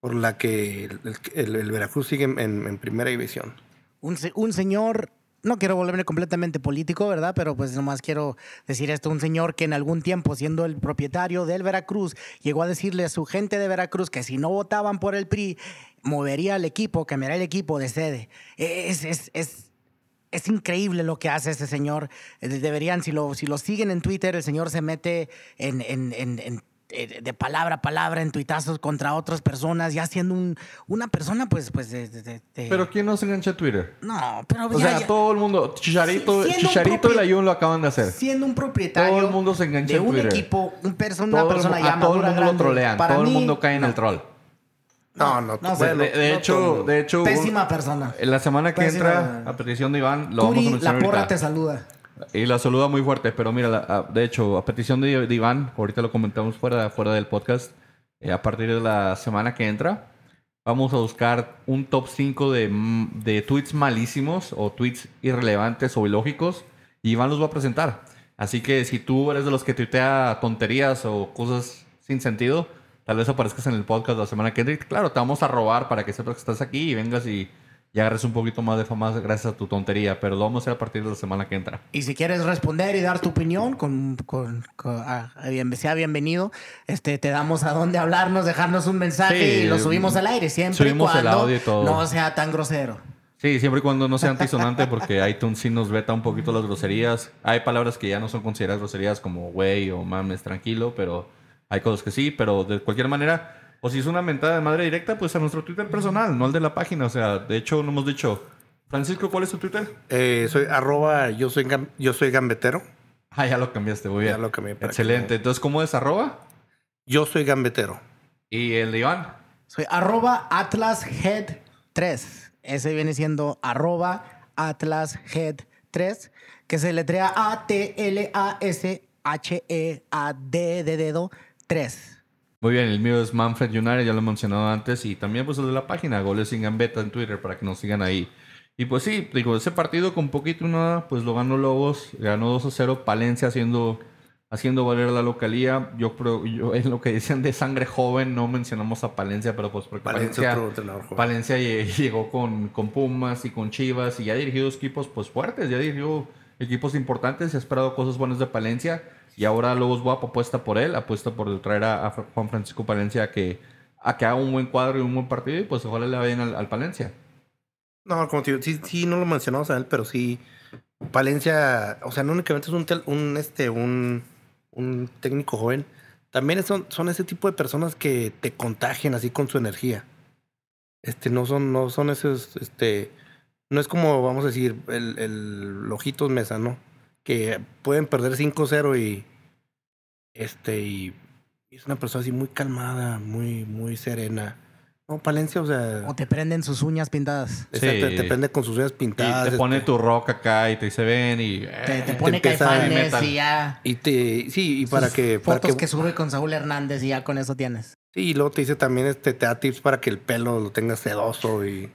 por la que el, Veracruz sigue en, primera división. un, un señor, no quiero volverme completamente político, ¿verdad? Pero pues nomás quiero decir esto, un señor que en algún tiempo, siendo el propietario del Veracruz, llegó a decirle a su gente de Veracruz que si no votaban por el PRI, movería el equipo, cambiaría el equipo de sede. Es, es, es increíble lo que hace ese señor. Eh, Deberían, si lo, si lo siguen en Twitter, el señor se mete en, en- en- en- eh, de palabra a palabra en tuitazos contra otras personas, ya siendo un, una persona, pues, pues de- de- de- de- Pero ¿quién no se engancha a Twitter? no, pero O ya- sea, ya- todo el mundo, Chicharito, Si- Chicharito y la Jun lo acaban de hacer. siendo un propietario Todo el mundo se engancha de en un Twitter. equipo, un una el persona ya a todo el mundo lo trolean, para todo el mundo cae en no. el troll. No, no, no sé, bueno, de, de no hecho, todo. de hecho, Pésima persona. en la semana que Pésima. entra, a petición de Iván, lo vamos a Curi, mencionar la porra ahorita. te saluda. Y la saluda muy fuerte, pero mira, la- a- de hecho, a petición de, de Iván, ahorita lo comentamos fuera, fuera del podcast, eh, a partir de la semana que entra, vamos a buscar un top 5 de, mm, de tweets malísimos o tweets irrelevantes o ilógicos y Iván los va a presentar. Así que si tú eres de los que tuitea tonterías o cosas sin sentido, tal vez aparezcas en el podcast la semana que entra. Y claro, te vamos a robar para que sepas que estás aquí y vengas y, y agarres un poquito más de fama gracias a tu tontería, pero lo vamos a hacer a partir de la semana que entra. Y si quieres responder y dar tu opinión, con, con, con- ah, bien- sea bienvenido. Este, te damos a dónde hablarnos, dejarnos un mensaje Sí, y lo subimos al aire. Siempre subimos el cuando audio y todo. no sea tan grosero. Sí, siempre y cuando no sea antisonante, porque iTunes sí nos veta un poquito las groserías. Hay palabras que ya no son consideradas groserías como güey o mames, tranquilo, pero hay cosas que sí, pero de cualquier manera, o si es una mentada de madre directa, pues a nuestro Twitter personal, no al de la página. O sea, de hecho, no hemos dicho, Francisco, ¿cuál es tu Twitter? Eh, soy arroba, yo soy, gam- yo soy gambetero. Ah, ya lo cambiaste, muy bien. Ya lo cambié para que Excelente. Entonces, ¿cómo es arroba? Yo soy gambetero. Y el de Iván. Soy arroba AtlasHead3. Ese viene siendo arroba AtlasHead3, que se letrea A-T-L-A-S-H-E-A-D de dedo 3. Muy bien, el mío es Manfred United, ya lo he mencionado antes, y también pues el de la página, Goles sin Gambeta en Twitter, para que nos sigan ahí. Y pues sí, digo, ese partido con poquito y nada, pues lo ganó Lobos, ganó 2 a 0, Palencia haciendo, haciendo valer la localía. Yo creo, yo, <laughs> en lo que decían de sangre joven, no mencionamos a Palencia, pero pues porque Palencia, otro entrenador joven. Palencia lle- <laughs> llegó con, con Pumas y con Chivas y ya ha dirigido equipos pues fuertes, ya dirigió equipos importantes y ha esperado cosas buenas de Palencia. Y ahora Lobos Guap apuesta por él, apuesta por traer a, Juan Francisco Palencia a que, haga un buen cuadro y un buen partido y pues ojalá le vayan al, al Palencia. No, como te digo, sí, sí, no lo mencionamos a él, pero sí. Palencia, o sea, no únicamente es un, un, este, un, un técnico joven, también son, son ese tipo de personas que te contagian así con su energía. Este, no son, no son esos, este, no es como, vamos a decir, el, el Ojitos Mesa, ¿no? Que pueden perder 5-0 y, este, y es una persona así muy calmada, muy, muy serena. No, Palencia, o sea, O te prenden sus uñas pintadas. exacto, Sí. te prende con sus uñas Y pintadas. te pone este, tu rock acá y te dice ven y... Te, te te pone a caifanes y ya. Y te, sí, y para sus que, para Fotos que, que... sube con Saúl Hernández y ya con eso tienes. sí, y luego te dice también, este, te da tips para que el pelo lo tengas sedoso y...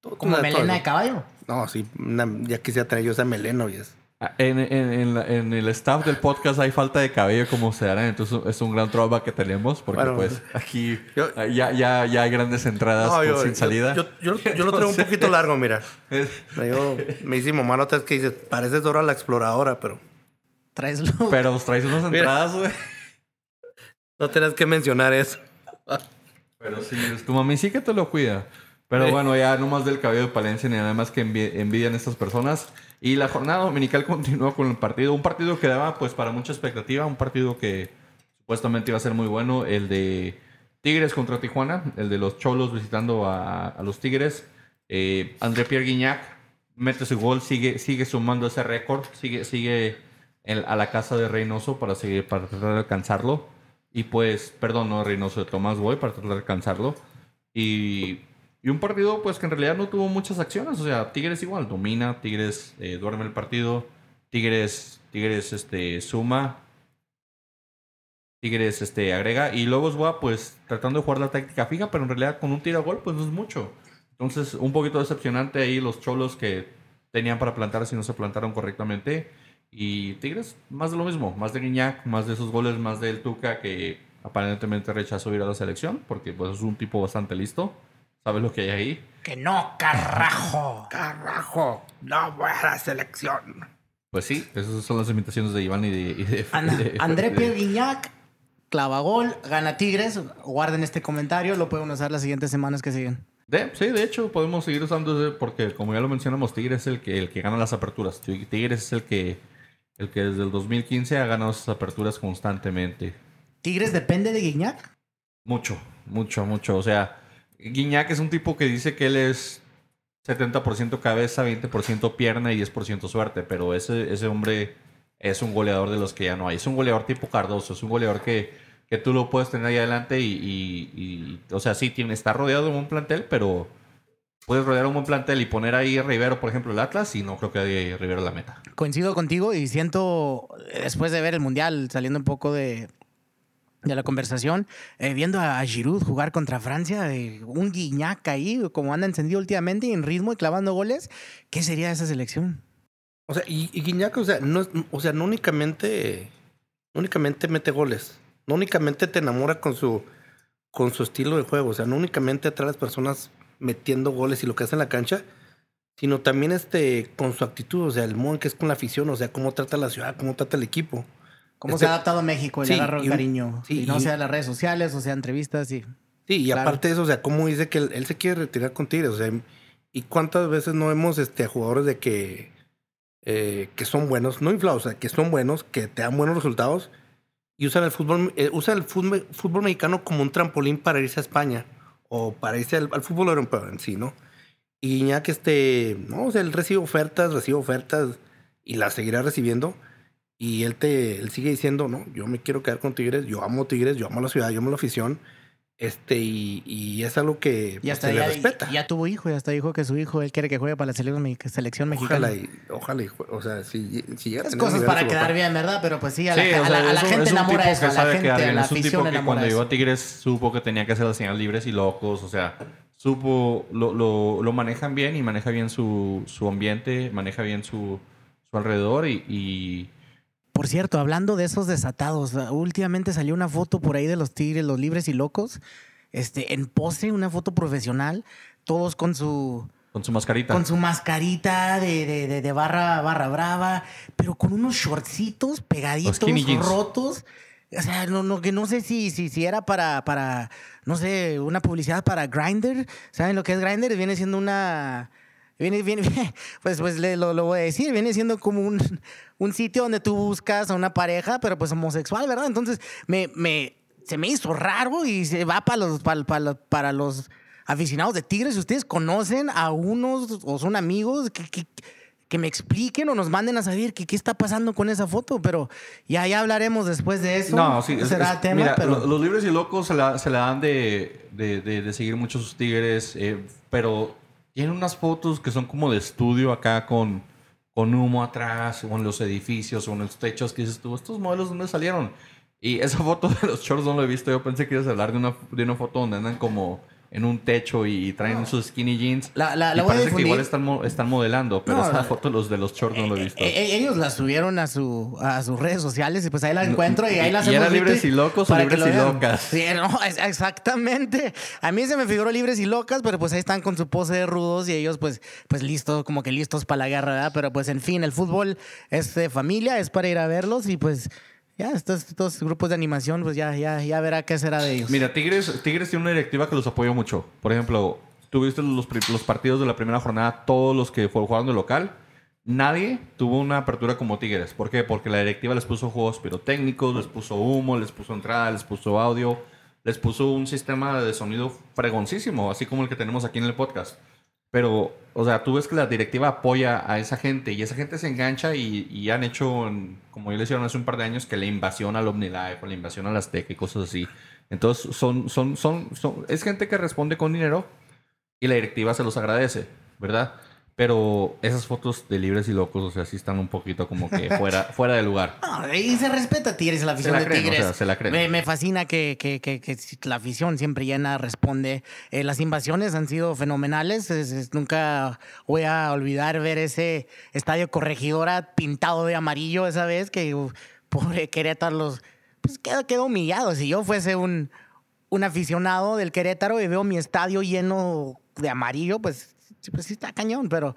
todo- Como melena de caballo. No, sí, una- ya quisiera tener yo esa melena, y es. Ah, En, en- en la- en el staff del podcast hay falta de cabello como se hará, entonces es un gran trauma que tenemos porque Bueno, pues aquí yo- ah, ya, ya, ya hay grandes entradas No, por- yo, sin yo- salida. Yo, yo, yo lo traigo un <laughs> poquito largo, mira. Me, mi mamá la otra vez que dice, pareces Dora la exploradora, pero Traes lo... Pero os traes unas entradas, güey. no tenías que mencionar eso. Pero sí, tu mami sí que te lo cuida. Pero Sí. bueno, ya no más del cabello de Palencia ni nada más que envi- envidian estas personas. Y la jornada dominical <laughs> continuó con el partido. Un partido que daba pues para mucha expectativa. Un partido que supuestamente iba a ser muy bueno. El de Tigres contra Tijuana. El de los Cholos visitando a, a los Tigres. Eh, André Pierre Guignac mete su gol. Sigue, sigue sumando ese récord. Sigue, sigue en- a la casa de Reynoso para, seguir, para tratar de alcanzarlo. Y pues, perdón, no Reynoso, de Tomás Boy para tratar de alcanzarlo. Y, y un partido, pues que en realidad no tuvo muchas acciones. O sea, Tigres igual domina, Tigres eh, duerme el partido, Tigres, Tigres este, suma, Tigres este, agrega. Y Lobos Boa, pues tratando de jugar la táctica fija, pero en realidad con un tiro a gol, pues no es mucho. Entonces, un poquito decepcionante ahí los cholos que tenían para plantar si no se plantaron correctamente. Y Tigres, más de lo mismo, más de Guiñac, más de esos goles, más del Tuca que aparentemente rechazó ir a la selección, porque pues es un tipo bastante listo, sabes lo que hay ahí. Que no, carajo. Carajo, no voy a la selección. Pues sí, esas son las invitaciones de Iván y de... y de- Ana- y de- André de- Pierre Guignac, clava gol, gana Tigres. Guarden este comentario, lo pueden usar las siguientes semanas que siguen. De- sí, de hecho podemos seguir usando ese porque como ya lo mencionamos, Tigres es el que, el que gana las aperturas. Tigres es el que, el que desde el 2015 ha ganado esas aperturas constantemente. ¿Tigres depende de Guignac? Mucho, mucho, mucho. O sea, Guiñac es un tipo que dice que él es 70% cabeza, 20% pierna y 10% suerte, pero ese, ese hombre es un goleador de los que ya no hay. Es un goleador tipo Cardoso, es un goleador que, que tú lo puedes tener ahí adelante y, o sea, sí, tiene, está rodeado de un buen plantel, pero puedes rodear un buen plantel y poner ahí a Rivero, por ejemplo, el Atlas, y no creo que ahí Rivero la meta. Coincido contigo y siento, después de ver el Mundial, saliendo un poco de, de la conversación, eh, viendo a Giroud jugar contra Francia, un Guignac ahí, como anda encendido últimamente en ritmo y clavando goles, ¿qué sería esa selección? O sea, y, y o sea, no, o sea, no únicamente, únicamente mete goles, no únicamente te enamora con su, con su estilo de juego, o sea, no únicamente atrae a las personas metiendo goles y lo que hace en la cancha, sino también este, con su actitud, o sea, el modo en que es con la afición, o sea, cómo trata la ciudad, cómo trata el equipo. ¿Cómo Este- se ha adaptado a México? Le sí, agarra y cariño. sí, y no y- sea las redes sociales, o sea entrevistas y... Sí, y Claro. aparte de eso, o sea, cómo dice que él, él se quiere retirar con Tigres, o sea, y cuántas veces no vemos este, a jugadores de que, eh, que son buenos, no inflados, o sea, que son buenos, que te dan buenos resultados, y usan el fútbol, eh, usan el fútbol, fútbol mexicano como un trampolín para irse a España, o para irse al, al fútbol europeo en sí, ¿no? Y ya que este, no, o sea, él recibe ofertas, recibe ofertas, y las seguirá recibiendo, y él te, él sigue diciendo, no, yo me quiero quedar con Tigres, yo amo Tigres, yo amo la ciudad, yo amo la afición, este, y, y es algo que Y pues, hasta se le ya, respeta. ya tuvo hijo, ya hasta dijo que su hijo, él quiere que juegue para la selección, selección mexicana. Ojalá y, ojalá y, o sea, si, si llega Es cosas para papá. quedar bien, ¿verdad? Pero pues sí, a la, Sí, a la- sea, a la un- gente es enamora eso, a la gente, a la Es un tipo que enamora cuando llegó a Tigres supo que tenía que hacer las señales libres y locos, o sea, supo, lo, lo, lo manejan bien y maneja bien su, su ambiente, maneja bien su, su alrededor y, y Por cierto, hablando de esos desatados, últimamente salió una foto por ahí de los tigres, los libres y locos, este, en pose, una foto profesional, todos con su, con su mascarita. con su mascarita de, de- de- de barra, barra brava, pero con unos shortcitos pegaditos, rotos. O sea, no, no, que no sé si, si, si era para, para, no sé, una publicidad para Grindr. ¿Saben lo que es Grindr? Viene siendo una, Viene, viene, <laughs> pues, pues le- lo, lo voy a decir, viene siendo como un, <laughs> un sitio donde tú buscas a una pareja, pero pues homosexual, ¿verdad? Entonces me, me, se me hizo raro y se va para los, para, para, para los aficionados de Tigres. Si ustedes conocen a unos o son amigos, que, que, que me expliquen o nos manden a saber qué está pasando con esa foto, pero ya, ya hablaremos después de eso. No, sí, es- será es- tema, mira, pero... lo- los libres y locos se la, se la dan de, de, de- de seguir muchos tigres, eh, pero tienen unas fotos que son como de estudio acá con, con humo atrás, o en los edificios, o en los techos, que dices tú, ¿estos modelos dónde salieron? Y esa foto <laughs> de los shorts no la he visto, yo pensé que ibas a hablar de una, de una foto donde andan como en un techo y traen sus skinny jeans. La- y parece que igual están, mo- están modelando, pero No, esa foto los de los shorts no la he visto. Eh, eh, ellos la subieron a su a sus redes sociales y pues ahí la No, encuentro y ahí y- la y hacemos era libres y locos o libres lo y locas. Sí, no, es- exactamente. A mí se me figuró libres y locas, pero pues ahí están con su pose de rudos y ellos pues pues listos, como que listos para la guerra, ¿verdad? Pero pues en fin, el fútbol es de familia, es para ir a verlos y pues ya estos, estos grupos de animación pues ya ya ya verá qué será de ellos. Mira, Tigres, Tigres tiene una directiva que los apoya mucho. Por ejemplo, tuviste los, los partidos de la primera jornada, todos los que jugando de local. Nadie tuvo una apertura como Tigres. ¿Por qué? Porque la directiva les puso juegos pirotécnicos, les puso humo, les puso entrada, les puso audio, les puso un sistema de sonido fregoncísimo, así como el que tenemos aquí en el podcast. Pero, o sea, tú ves que la directiva apoya a esa gente y esa gente se engancha y, y han hecho, como ya le hicieron hace un par de años, que la invasión al OmniLife o la invasión al Azteca y cosas así. Entonces, son, son, son, son, es gente que responde con dinero y la directiva se los agradece, ¿verdad? Pero esas fotos de libres y locos, o sea, sí están un poquito como que fuera, <laughs> fuera de lugar. No, y se respeta a Tigres, la afición la de creen, o Tigres. sea, se la creen. Me, me fascina que, que- que- que la afición siempre llena, responde. Eh, las invasiones han sido fenomenales. Es- es- nunca voy a olvidar ver ese estadio corregidora pintado de amarillo esa vez que uf, pobre Querétaro los pues quedó, quedó humillado. Si yo fuese un, un aficionado del Querétaro y veo mi estadio lleno de amarillo, pues, sí, pues sí está cañón, pero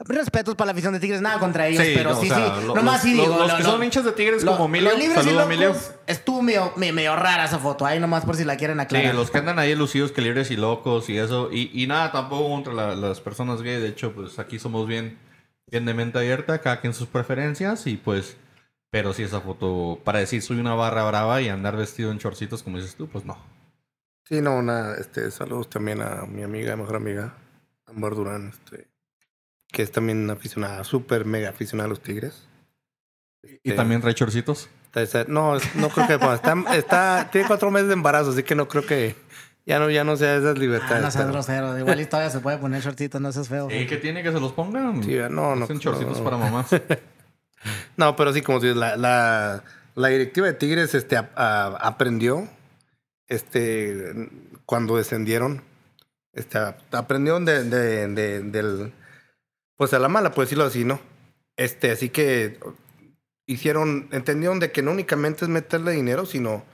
respetos para la afición de Tigres, nada contra ellos, Sí, pero no, o sí, sea, sí. lo- Nomás los- sí digo. los lo- que lo- son hinchas de Tigres lo- como Emilio, los libres y saludo a Emilio. locos, Estuvo medio, me- medio rara esa foto, ahí nomás por si la quieren Sí, aclarar. los que andan ahí lucidos que libres y locos y eso. Y, y nada, tampoco contra la- las personas gay. De hecho, pues aquí somos bien, bien de mente abierta, cada quien sus preferencias. Y pues, pero sí esa foto, para decir soy una barra brava y andar vestido en chorcitos, como dices tú, pues no. Sí, no, nada, este, saludos también a mi amiga, mejor amiga, Amber Durán, este, que es también aficionada, súper mega aficionada a los Tigres. Y Este, también trae chorcitos. no, no creo que bueno, está, está, tiene cuatro meses de embarazo, así que no creo que ya no, ya no sea esas Ah, libertades. no seas pero- grosero, igual y todavía se puede poner shortcitos, no seas feo. ¿Y que tiene que se los pongan? Sí, no, no, Hacen chorcitos no. para mamás. <laughs> No, pero sí, como dices, la, la, la directiva de Tigres este, a- a- aprendió este, cuando descendieron. Este, aprendieron de, de- de- del. Pues a la mala, por decirlo así, ¿no? Este, así que hicieron, entendieron de que no únicamente es meterle dinero, sino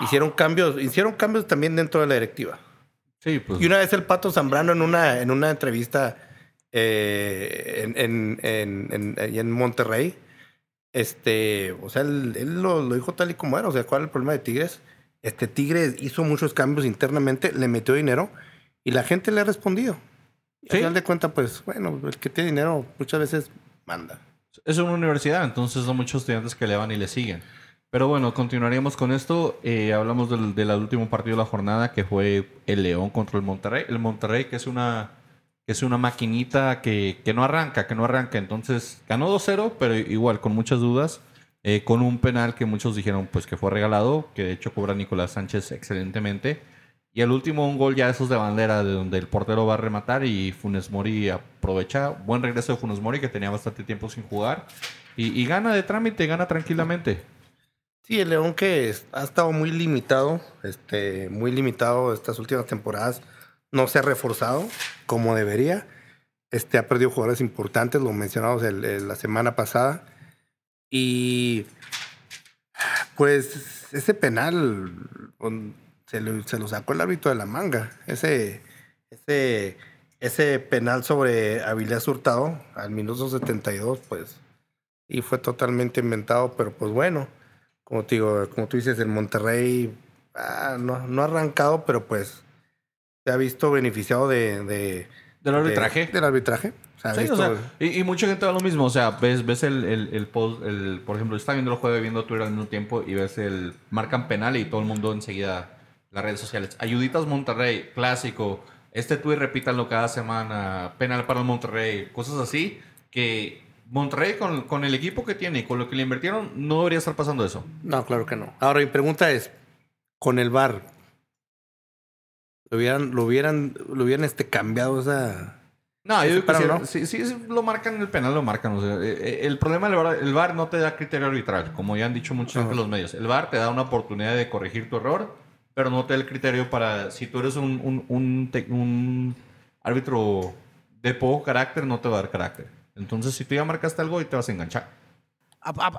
hicieron cambios, hicieron cambios también dentro de la directiva. Sí, pues. Y una vez el Pato Zambrano en una, en una entrevista eh, en, en, en, en Monterrey, este, o sea, él, él lo, lo dijo tal y como era. O sea, ¿cuál es el problema de Tigres? Este Tigres hizo muchos cambios internamente, le metió dinero y la gente le ha respondido. Sí. al final de cuentas, pues, bueno, el que tiene dinero muchas veces manda. Es una universidad, entonces son muchos estudiantes que le van y le siguen. Pero bueno, continuaríamos con esto. Eh, hablamos del, del último partido de la jornada que fue el León contra el Monterrey. El Monterrey que es una, que es una maquinita que, que no arranca, que no arranca. Entonces ganó 2-0, pero igual con muchas dudas. eh, con un penal que muchos dijeron pues que fue regalado, que de hecho cobra Nicolás Sánchez excelentemente. Y el último un gol ya esos de bandera, de donde el portero va a rematar y Funes Mori aprovecha. Buen regreso de Funes Mori, que tenía bastante tiempo sin jugar. Y, gana de trámite, gana tranquilamente. Sí, el León que ha estado muy limitado, este, muy limitado estas últimas temporadas, no se ha reforzado como debería. Este, ha perdido jugadores importantes, lo mencionamos la semana pasada. Y pues ese penal se lo, se lo sacó el árbitro de la manga. Ese, ese, ese penal sobre Avilés Hurtado al minuto 72, pues, y fue totalmente inventado, pero pues bueno como te digo, como tú dices, el Monterrey ah, no, no ha arrancado, pero pues se ha visto beneficiado de, de, Del arbitraje. de- del arbitraje. O sea, Sí, visto- o sea, y, y mucha gente va lo mismo. O sea, ves, ves el, el, el post, el, por ejemplo, está viendo el juego y viendo Twitter al mismo tiempo y ves el marcan penal y todo el mundo enseguida las redes sociales. Ayuditas Monterrey, clásico. Este tweet repítanlo cada semana. Penal para el Monterrey. Cosas así que Monterrey con, con el equipo que tiene y con lo que le invirtieron no debería estar pasando eso. No, claro que no. Ahora, mi pregunta es, con el VAR, ¿lo hubieran, lo hubieran, lo hubieran este, cambiado esa... No, yo digo no. sí, sí, lo marcan en el penal, lo marcan. O sea, eh, eh, el problema del VAR, el VAR no te da criterio arbitral, como ya han dicho muchos Ajá. de los medios. El VAR te da una oportunidad de corregir tu error, pero no te da el criterio para, si tú eres un, un, un, un árbitro de poco carácter, no te va a dar carácter. Entonces, si tú ya marcaste algo y te vas a enganchar.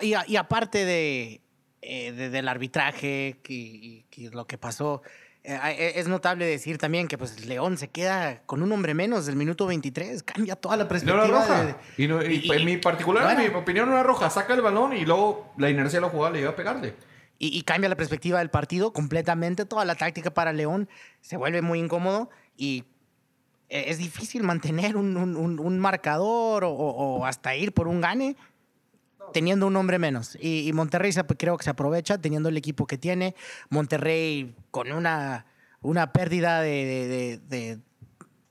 Y, y aparte de, eh, de- del arbitraje que, y- que lo que pasó, eh, eh, es notable decir también que pues León se queda con un hombre menos del minuto 23, cambia toda la No perspectiva. era roja. de- Y, no- y- y- en mi particular, en bueno. mi opinión, no era roja. Saca el balón y luego la inercia de la jugada le iba a pegarle. Y, y cambia la perspectiva del partido completamente. Toda la táctica para León se vuelve muy incómodo y eh, es difícil mantener un, un- un- marcador o- o hasta ir por un gane teniendo un hombre menos. Y, y Monterrey se- creo que se aprovecha teniendo el equipo que tiene. Monterrey con una, una pérdida de, de- de- de-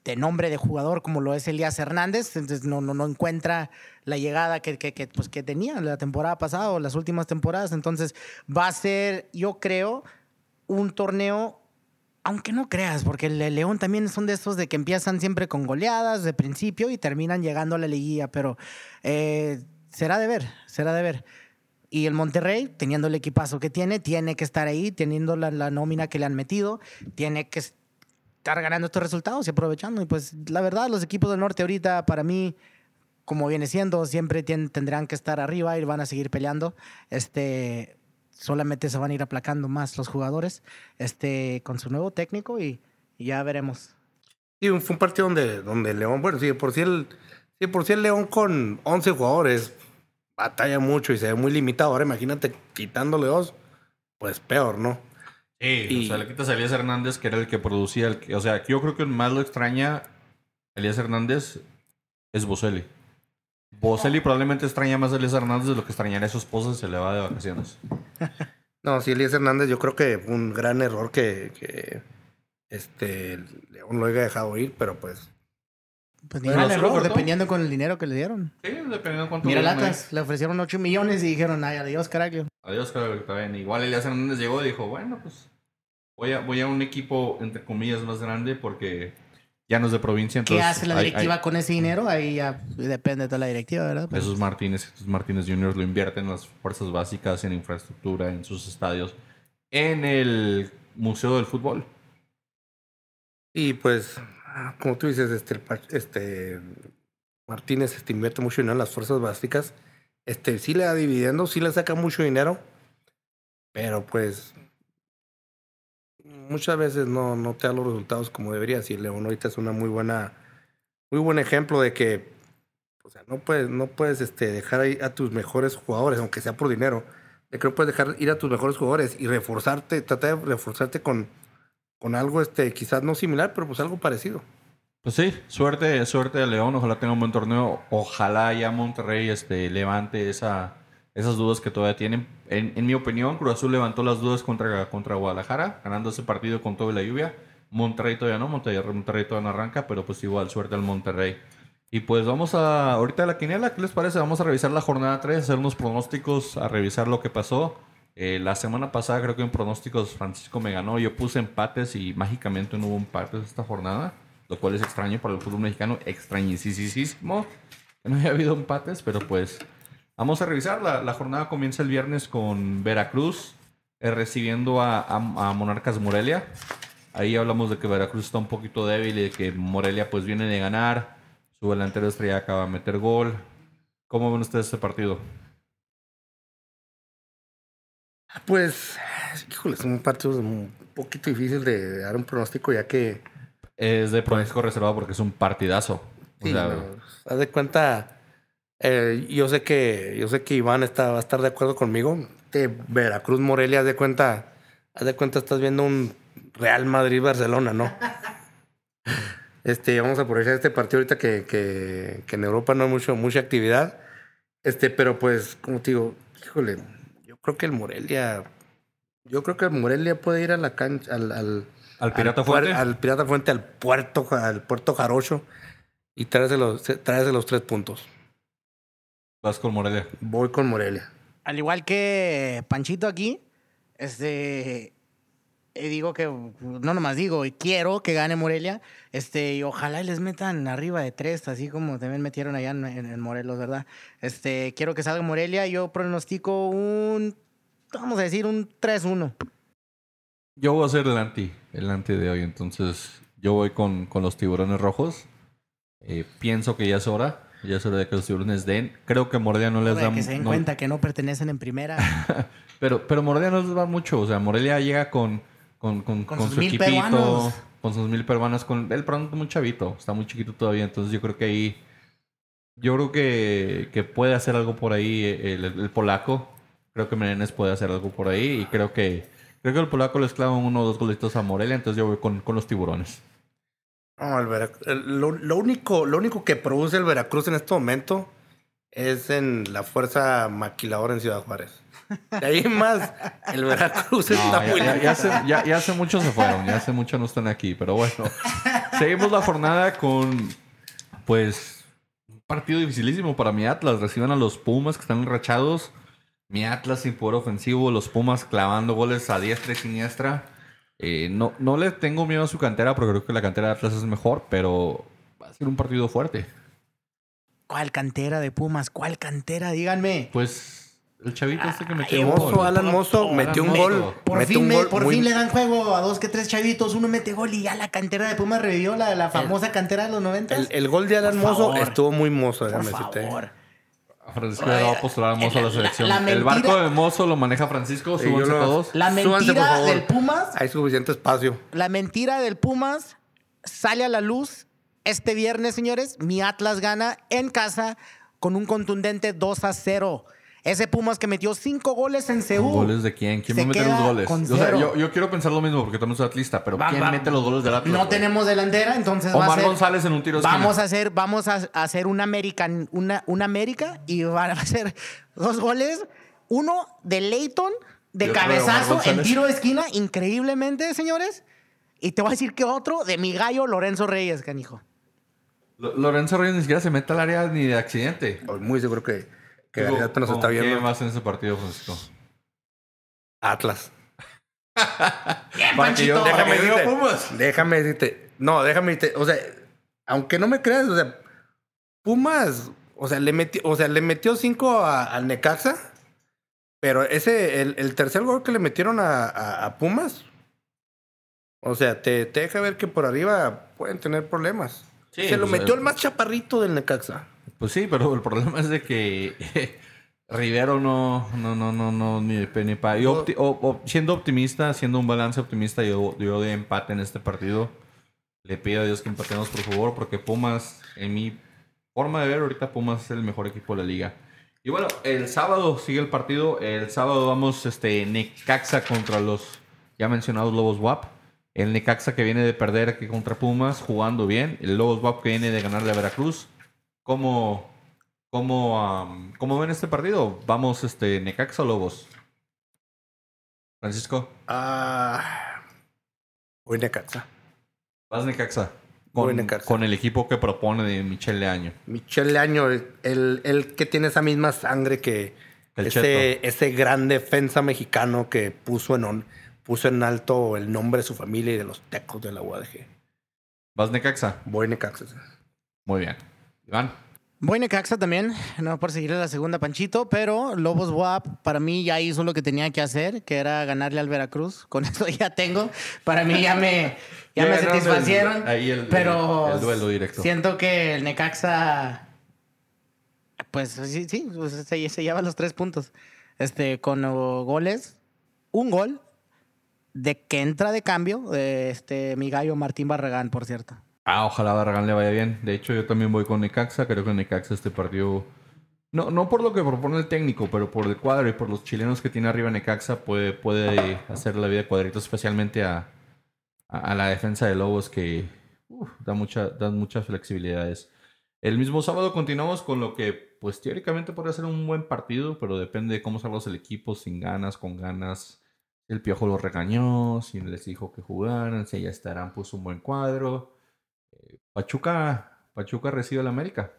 de nombre de jugador como lo es Elías Hernández, entonces no, no, no encuentra la llegada que, que, pues, que tenía la temporada pasada o las últimas temporadas. Entonces va a ser, yo creo, un torneo, aunque no creas, porque el León también son de estos de que empiezan siempre con goleadas de principio y terminan llegando a la liguilla, pero eh, será de ver, será de ver. Y el Monterrey, teniendo el equipazo que tiene, tiene que estar ahí, teniendo la, la nómina que le han metido, tiene que estar ganando estos resultados y aprovechando. Y pues la verdad, los equipos del norte ahorita, para mí, como viene siendo, siempre tien- tendrán que estar arriba y van a seguir peleando. Este, solamente se van a ir aplacando más los jugadores este, con su nuevo técnico y, ya veremos. Sí, fue un partido donde, donde León, bueno, sí, por sí el, sí, por sí el León con 11 jugadores batalla mucho y se ve muy limitado. Ahora imagínate quitándole dos, pues peor, ¿no? Sí, Y- o sea, le quitas a Elías Hernández, que era el que producía. El que- o sea, yo creo que más lo extraña Elías Hernández es Boselli. Boselli probablemente extraña más a Elías Hernández de lo que extrañaría a su esposa si se le va de vacaciones. <laughs> No, sí, Elías Hernández, yo creo que fue un gran error que, que este, León lo haya dejado ir, pero pues Pues ni Bueno, error, dependiendo con el dinero que le dieron. Sí, dependiendo de cuánto. Mira. Latas, le ofrecieron 8 millones y dijeron, ay, adiós, carajo. Adiós, está bien. Igual Elías Hernández llegó y dijo, bueno, pues voy a, voy a un equipo, entre comillas, más grande porque ya no es de provincia. ¿Qué Entonces hace la directiva hay- con ese dinero? Ahí ya depende de toda la directiva, ¿verdad? Pues, Jesús Martínez, Jesús Martínez Jr. lo invierte en las fuerzas básicas, en infraestructura, en sus estadios, en el Museo del Fútbol. Y pues, como tú dices, este, este Martínez este, invierte mucho dinero en las fuerzas básicas. Este, sí le da dividendo, sí le saca mucho dinero, pero pues muchas veces no, no te da los resultados como debería. Y León ahorita es una muy buena, muy buen ejemplo de que, o sea, no puedes, no puedes este, dejar ahí a tus mejores jugadores, aunque sea por dinero. Creo que puedes dejar ir a tus mejores jugadores y reforzarte, tratar de reforzarte con, con algo, este, quizás no similar, pero pues algo parecido. Pues sí, suerte, suerte de León, ojalá tenga un buen torneo, ojalá ya Monterrey este, levante esa, esas dudas que todavía tienen. En, mi opinión, Cruz Azul levantó las dudas contra, contra Guadalajara, ganando ese partido con todo y la lluvia. Monterrey todavía no, Monterrey, Monterrey todavía no arranca, pero pues igual, suerte al Monterrey. Y pues vamos a, ahorita a la quiniela, ¿qué les parece? Vamos a revisar la jornada 3, hacer unos pronósticos, a revisar lo que pasó. Eh, la semana pasada creo que en pronósticos Francisco me ganó, yo puse empates y mágicamente no hubo empates esta jornada, lo cual es extraño para el fútbol mexicano, extrañísimo no haya habido empates, pero pues vamos a revisar. La, la jornada comienza el viernes con Veracruz eh, recibiendo a, a- a Monarcas Morelia. Ahí hablamos de que Veracruz está un poquito débil y de que Morelia pues viene de ganar. Su delantero estrella acaba de meter gol. ¿Cómo ven ustedes este partido? Pues, híjole, es un partido un poquito difícil de dar un pronóstico, ya que, Es de pronóstico reservado porque es un partidazo. O sí, sea, no, haz de cuenta, eh, yo sé que yo sé que Iván está, va a estar de acuerdo conmigo. De Veracruz Morelia, haz de cuenta, haz de cuenta estás viendo un Real Madrid Barcelona, ¿no? <laughs> Este, vamos a aprovechar este partido ahorita que, que, que en Europa no hay mucho, mucha actividad. Este, pero pues, como te digo, híjole, yo creo que el Morelia. Yo creo que el Morelia puede ir a la cancha, al, al, ¿Al Pirata al Fuerte? Al Pirata Fuente, al puerto, al puerto Jarocho y traerse los, traerse los tres puntos. Vas con Morelia. Voy con Morelia. Al igual que Panchito aquí, este eh, digo que no nomás digo, y quiero que gane Morelia, este, y ojalá les metan arriba de tres, así como también metieron allá en Morelos, ¿verdad? Este, quiero que salga Morelia, yo pronostico un, vamos a decir, un 3-1. Yo voy a ser el anti, el anti de hoy. Entonces, yo voy con, con los tiburones rojos. Eh, pienso que ya es hora. Ya es hora de que los tiburones den. Creo que Morelia no les da que se den no- cuenta que no pertenecen en primera. <laughs> Pero, pero Morelia no les va mucho. O sea, Morelia llega con, con, con, Con con sus su mil equipito, peruanos. con sus mil peruanos, con el pronto muy chavito. Está muy chiquito todavía. Entonces yo creo que ahí. Yo creo que, que puede hacer algo por ahí el, el polaco. Creo que Menenes puede hacer algo por ahí. Y creo que creo que el polaco les clava uno o dos golitos a Morelia. Entonces yo voy con, con los tiburones. No, el Vera- el- lo, lo único, lo único que produce el Veracruz en este momento es en la fuerza maquiladora en Ciudad Juárez. De ahí más, el Veracruz No, está ya, muy ya- ya hace, ya- ya hace mucho se fueron, ya hace mucho no están aquí, pero bueno. Seguimos la jornada con, pues, un partido dificilísimo para mi Atlas. Reciben a los Pumas que están enrachados. Mi Atlas sin poder ofensivo, los Pumas clavando goles a diestra y siniestra. Eh, no, no le tengo miedo a su cantera porque creo que la cantera de Atlas es mejor, pero va a ser un partido fuerte. ¿Cuál cantera de Pumas? ¿Cuál cantera? Díganme. Pues, el chavito este que metió un Mozo, gol. Alan Mozo metió un gol. Por, mete fin, un me- gol por muy- fin le dan juego a dos que tres chavitos. Uno mete gol y ya la cantera de Pumas revivió la, la famosa cantera de los 90. El, el gol de Alan Por Mozo favor. estuvo muy mozo, Por déjame decirte. favor. A Francisco le va a postular a Mozo a la la- selección. la el mentira- barco de Mozo lo maneja Francisco, Sí, súbanse lo- todos. La Súbanse, por mentira favor. del Pumas, Hay suficiente espacio. la mentira del Pumas sale a la luz este viernes, señores. Mi Atlas gana en casa con un contundente 2 a 0. Ese Pumas que metió cinco goles en Seúl. ¿Goles de quién? ¿Quién va a meter los goles? con O sea, cero. yo, yo quiero pensar lo mismo porque también soy atlista, pero Va- ¿quién va- mete los goles del Atlas? No güey? tenemos delantera, entonces va a Omar ser... González en un tiro de esquina. Vamos a hacer, vamos a hacer un American, una, una América y van a hacer dos goles. Uno de Leighton, de cabezazo en tiro de esquina, increíblemente, señores. Y te voy a decir que otro de mi gallo Lorenzo Reyes, canijo. Lo- Lorenzo Reyes ni siquiera se mete al área ni de accidente. Muy seguro que, que Digo, García nos ¿con está ¿Qué viendo. más en ese partido, Francisco? Atlas. Para que yo- Panchito. para que yo diga decirte- Pumas. Déjame decirte. No, déjame decirte. O sea, aunque no me creas, o sea, Pumas, o sea, le metió, o sea, le metió cinco a- al Necaxa. Pero ese, el, el tercer gol que le metieron a, a- a Pumas. O sea, te, te deja ver que por arriba pueden tener problemas. Sí, Se lo pues, metió el más chaparrito del Necaxa. Pues sí, pero el problema es de que <laughs> Rivero no, no, no, no, no, ni de ni pa. Yo opti- siendo optimista, siendo un balance optimista, yo, yo de empate en este partido. Le pido a Dios que empatemos, por favor, porque Pumas, en mi forma de ver, ahorita Pumas es el mejor equipo de la liga. Y bueno, el sábado sigue el partido. El sábado vamos este, Necaxa contra los ya mencionados Lobos WAP. El Necaxa que viene de perder aquí contra Pumas, jugando bien. El Lobos WAP que viene de ganarle a Veracruz. ¿Cómo, cómo, cómo ven este partido? Vamos, este, Necaxa o Lobos. Francisco, Ah. Hoy Necaxa. vas Necaxa. Voy Con, Necaxa. con el equipo que propone de Michel Leaño. Michel Leaño, el, el que tiene esa misma sangre que El ese, ese gran defensa mexicano que puso en, on- puso en alto el nombre de su familia y de los tecos de la UADG. ¿Vas Necaxa? Voy Necaxa. Muy bien. Iván. Voy Necaxa también, no por seguirle la segunda Panchito, pero Lobos WAP para mí ya hizo lo que tenía que hacer, que era ganarle al Veracruz. Con <laughs> eso ya tengo. Para mí ya me, ya Ya me el- satisfacieron. ahí el- pero el- el duelo directo. Siento que el Necaxa, pues sí, sí, pues, se, se lleva los tres puntos. Este, con goles, un gol de que entra de cambio, de este, mi gallo Martín Barragán, por cierto. Ah, ojalá Barragán le vaya bien. De hecho, yo también voy con Necaxa. Creo que Necaxa este partido... No, no por lo que propone el técnico, pero por el cuadro y por los chilenos que tiene arriba Necaxa puede, puede hacer la vida cuadrito, especialmente a, a, a la defensa de Lobos que da, mucha, da muchas flexibilidades. El mismo sábado continuamos con lo que, pues teóricamente podría ser un buen partido, pero depende de cómo salga el equipo, sin ganas, con ganas. El Piojo los regañó, si les dijo que jugaran, si ya estarán, puso un buen cuadro. Pachuca, Pachuca recibe al América.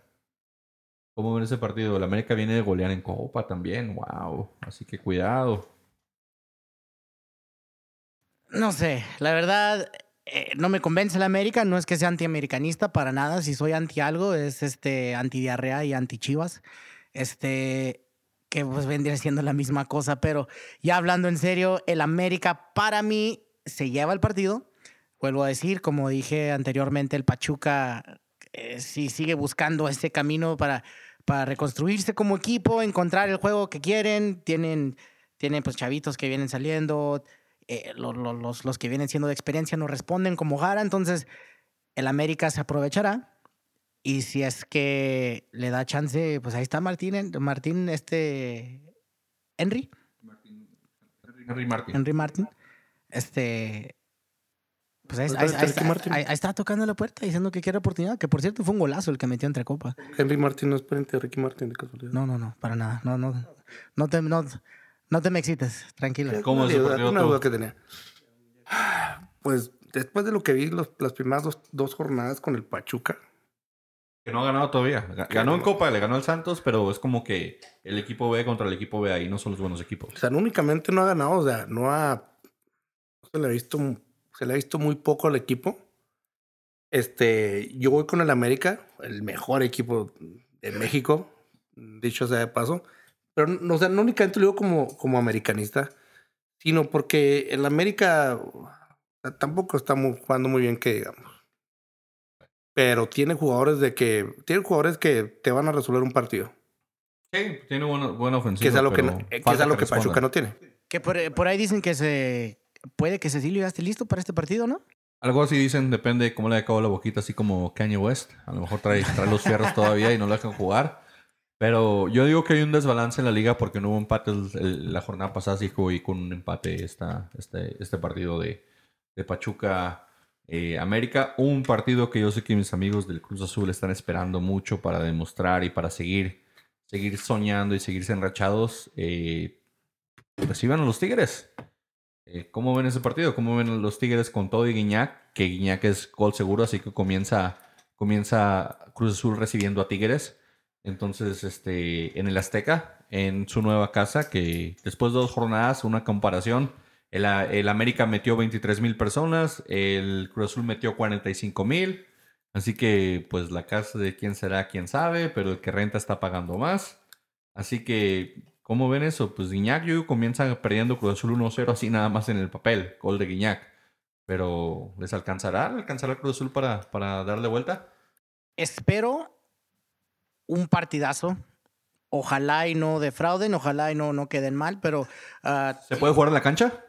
¿Cómo ven ese partido? El América viene de golear en Copa también, wow. Así que cuidado. No sé, la verdad eh, no me convence la América, no es que sea antiamericanista para nada, si soy anti algo es este antidiarrea y anti Chivas. Este que pues vendría siendo la misma cosa, pero ya hablando en serio, el América para mí se lleva el partido. Vuelvo a decir, como dije anteriormente, el Pachuca eh, sí sigue buscando ese camino para, para reconstruirse como equipo, encontrar el juego que quieren. Tienen, tienen pues chavitos que vienen saliendo, eh, lo- lo- los, los que vienen siendo de experiencia no responden como Jara, entonces el América se aprovechará. Y si es que le da chance, pues ahí está Martín, Martín, este, Henry, Henry Martin. Henry Martín, este, pues ahí, Pues ahí- está ahí Ricky está, Martin. ahí- ahí está tocando la puerta diciendo que quiere oportunidad, que por cierto fue un golazo el que metió entre copa. Henry Martin no es pariente de Ricky Martin, de casualidad. No, no, no, para nada, no, no, no te, no, no te me excites, tranquilo. ¿Cómo es Una duda que tenía. Pues después de lo que vi los- las primeras dos, dos jornadas con el Pachuca, Que no ha ganado todavía. Ga- Ganó en Copa, le ganó al Santos, pero es como que el equipo B contra el equipo B ahí no son los buenos equipos. o sea, no únicamente no ha ganado, o sea, no ha. no se le ha visto, se le ha visto muy poco al equipo. Este, yo voy con el América, el mejor equipo de México, dicho sea de paso. Pero no, o sea, no únicamente lo digo como, como americanista, sino porque el América tampoco está muy- jugando muy bien, que digamos. Pero tiene jugadores de que. Tiene jugadores que te van a resolver un partido. Sí, tiene buena, buena ofensiva. Que es algo que, que, es algo que Pachuca respondan. no tiene. Que por, por ahí dicen que se puede que Cecilio ya esté listo para este partido, ¿no? Algo así dicen, depende de cómo le acabó la boquita, así como Kanye West. A lo mejor trae, los fierros todavía y no lo dejan jugar. Pero yo digo que hay un desbalance en la liga porque no hubo empate el- la jornada pasada, así que con un empate esta, este, este partido de, Pachuca eh, América. Un partido que yo sé que mis amigos del Cruz Azul están esperando mucho para demostrar y para seguir, seguir soñando y seguirse enrachados. Eh, reciban a los Tigres. Eh, ¿Cómo ven ese partido? ¿Cómo ven los Tigres con todo y Guiñac? Que Guiñac es gol seguro, así que comienza, comienza Cruz Azul recibiendo a Tigres. Entonces, este, en el Azteca, en su nueva casa, que después de dos jornadas, una comparación, el, el América metió 23 mil personas, el Cruz Azul metió 45 mil. Así que, pues, la casa de quién será, quién sabe, pero el que renta está pagando más. Así que, ¿cómo ven eso? Pues Guiñac yo comienza perdiendo Cruz Azul 1-0 así nada más en el papel, gol de Guiñac. Pero, ¿les alcanzará? ¿Le alcanzará Cruz Azul para, para darle vuelta? Espero un partidazo. Ojalá y no defrauden, ojalá y no, no queden mal, pero ah, ¿Se puede jugar en la cancha?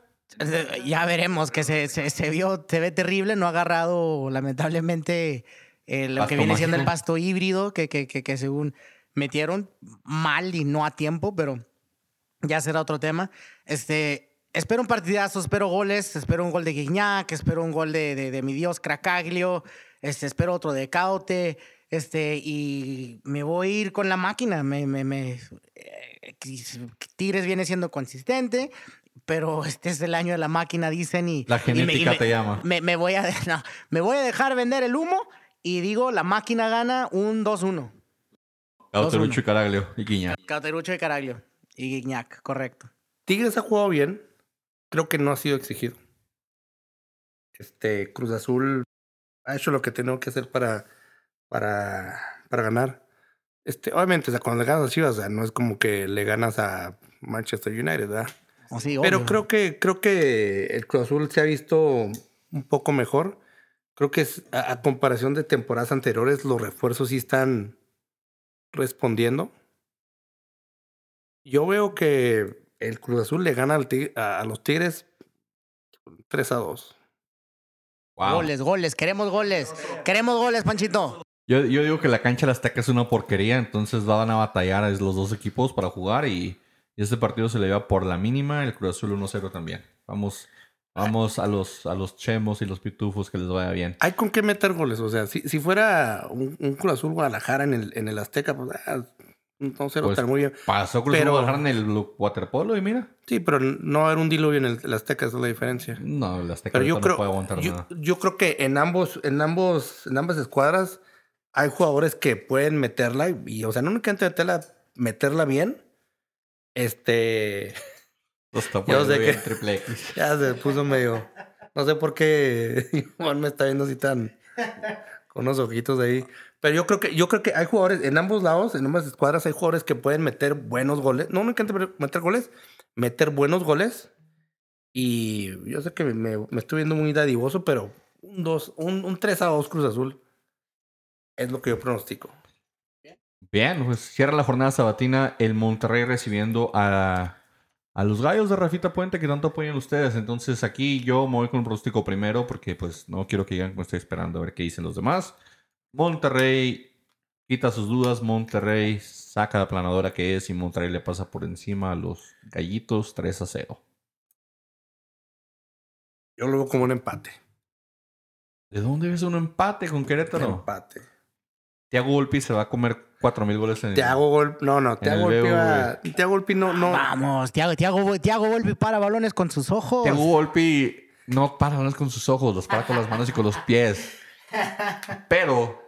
Ya veremos que se, se, se vio, se ve terrible, no ha agarrado lamentablemente eh, lo Pasto que viene siendo el pasto híbrido que, que, que, que según metieron mal y no a tiempo, pero ya será otro tema. Este, espero un partidazo, espero goles, espero un gol de Guiñac, espero un gol de, de, de mi Dios Cracaglio, este, espero otro de Caute, este, y me voy a ir con la máquina. Me, me, me, eh, Tigres viene siendo consistente, pero este es el año de la máquina, dicen, y... La y me- y genética te llama. Me, voy a, <laughs> no, me voy a dejar vender el humo y digo, la máquina gana un 2-1. Cauterucho y Caraglio y Guiñac. Cauterucho de Caraglio y Guiñac, correcto. Tigres ha jugado bien. Creo que no ha sido exigido. Este Cruz Azul ha hecho lo que tenía que hacer para, para, para ganar. Este, obviamente, o sea, cuando le ganas a Chivas, o sea, no es como que le ganas a Manchester United, ¿verdad? O sí, Pero obvio. creo que, creo que el Cruz Azul se ha visto un poco mejor. Creo que es, a, a comparación de temporadas anteriores, los refuerzos sí están respondiendo. Yo veo que el Cruz Azul le gana al Tig- a, a los Tigres 3 a 2. Wow. Goles, goles, queremos goles. Queremos goles, Panchito. Yo, yo digo que la cancha de la Azteca es una porquería, entonces van a batallar los dos equipos para jugar y, y este partido se le lleva por la mínima, el Cruz Azul 1-0 también. Vamos, Vamos a los, a los chemos y los pitufos que les vaya bien. Hay con qué meter goles. O sea, si, si fuera un, un Cruz Azul Guadalajara en el, en el Azteca, pues ah, no lo Pues, está muy bien. Pasó Cruz Pero- Guadalajara en el waterpolo y mira. Sí, pero no va a haber un diluvio en el, el Azteca, esa es la diferencia. No, el Azteca Pero yo creo, no puede aguantar yo, nada. yo creo que en ambos, en ambos, en ambas escuadras hay jugadores que pueden meterla y, y, o sea, no únicamente meterla, meterla bien. Este, <laughs> Lo está yo poniendo sé bien que- triple X. <laughs> ya se puso medio, no sé por qué <laughs> Iván me está viendo así tan con unos ojitos ahí. Pero yo creo que, yo creo que hay jugadores en ambos lados, en ambas escuadras hay jugadores que pueden meter buenos goles. No únicamente meter goles, meter buenos goles. Y yo sé que me, me estoy viendo muy dadivoso, pero un, dos, un, un 3 a 2 Cruz Azul es lo que yo pronostico. Bien, pues cierra la jornada sabatina el Monterrey recibiendo a, a los gallos de Rafita Puente que tanto apoyan ustedes. Entonces aquí yo me voy con un pronóstico primero porque pues no quiero que digan que me estoy esperando a ver qué dicen los demás. Monterrey quita sus dudas, Monterrey saca la planadora que es y Monterrey le pasa por encima a los gallitos 3 a 0. Yo lo veo como un empate. ¿De dónde ves un empate con Un Querétaro? empate. Thiago Volpi se va a comer 4000 goles en el... Te hago gol. No, no, golpe. BBV. va- Te hago golpe no, no. Vamos, Tiago, Tiago, Tiago Volpi para balones con sus ojos. Thiago Volpi no para balones con sus ojos, los para con las manos y con los pies. Pero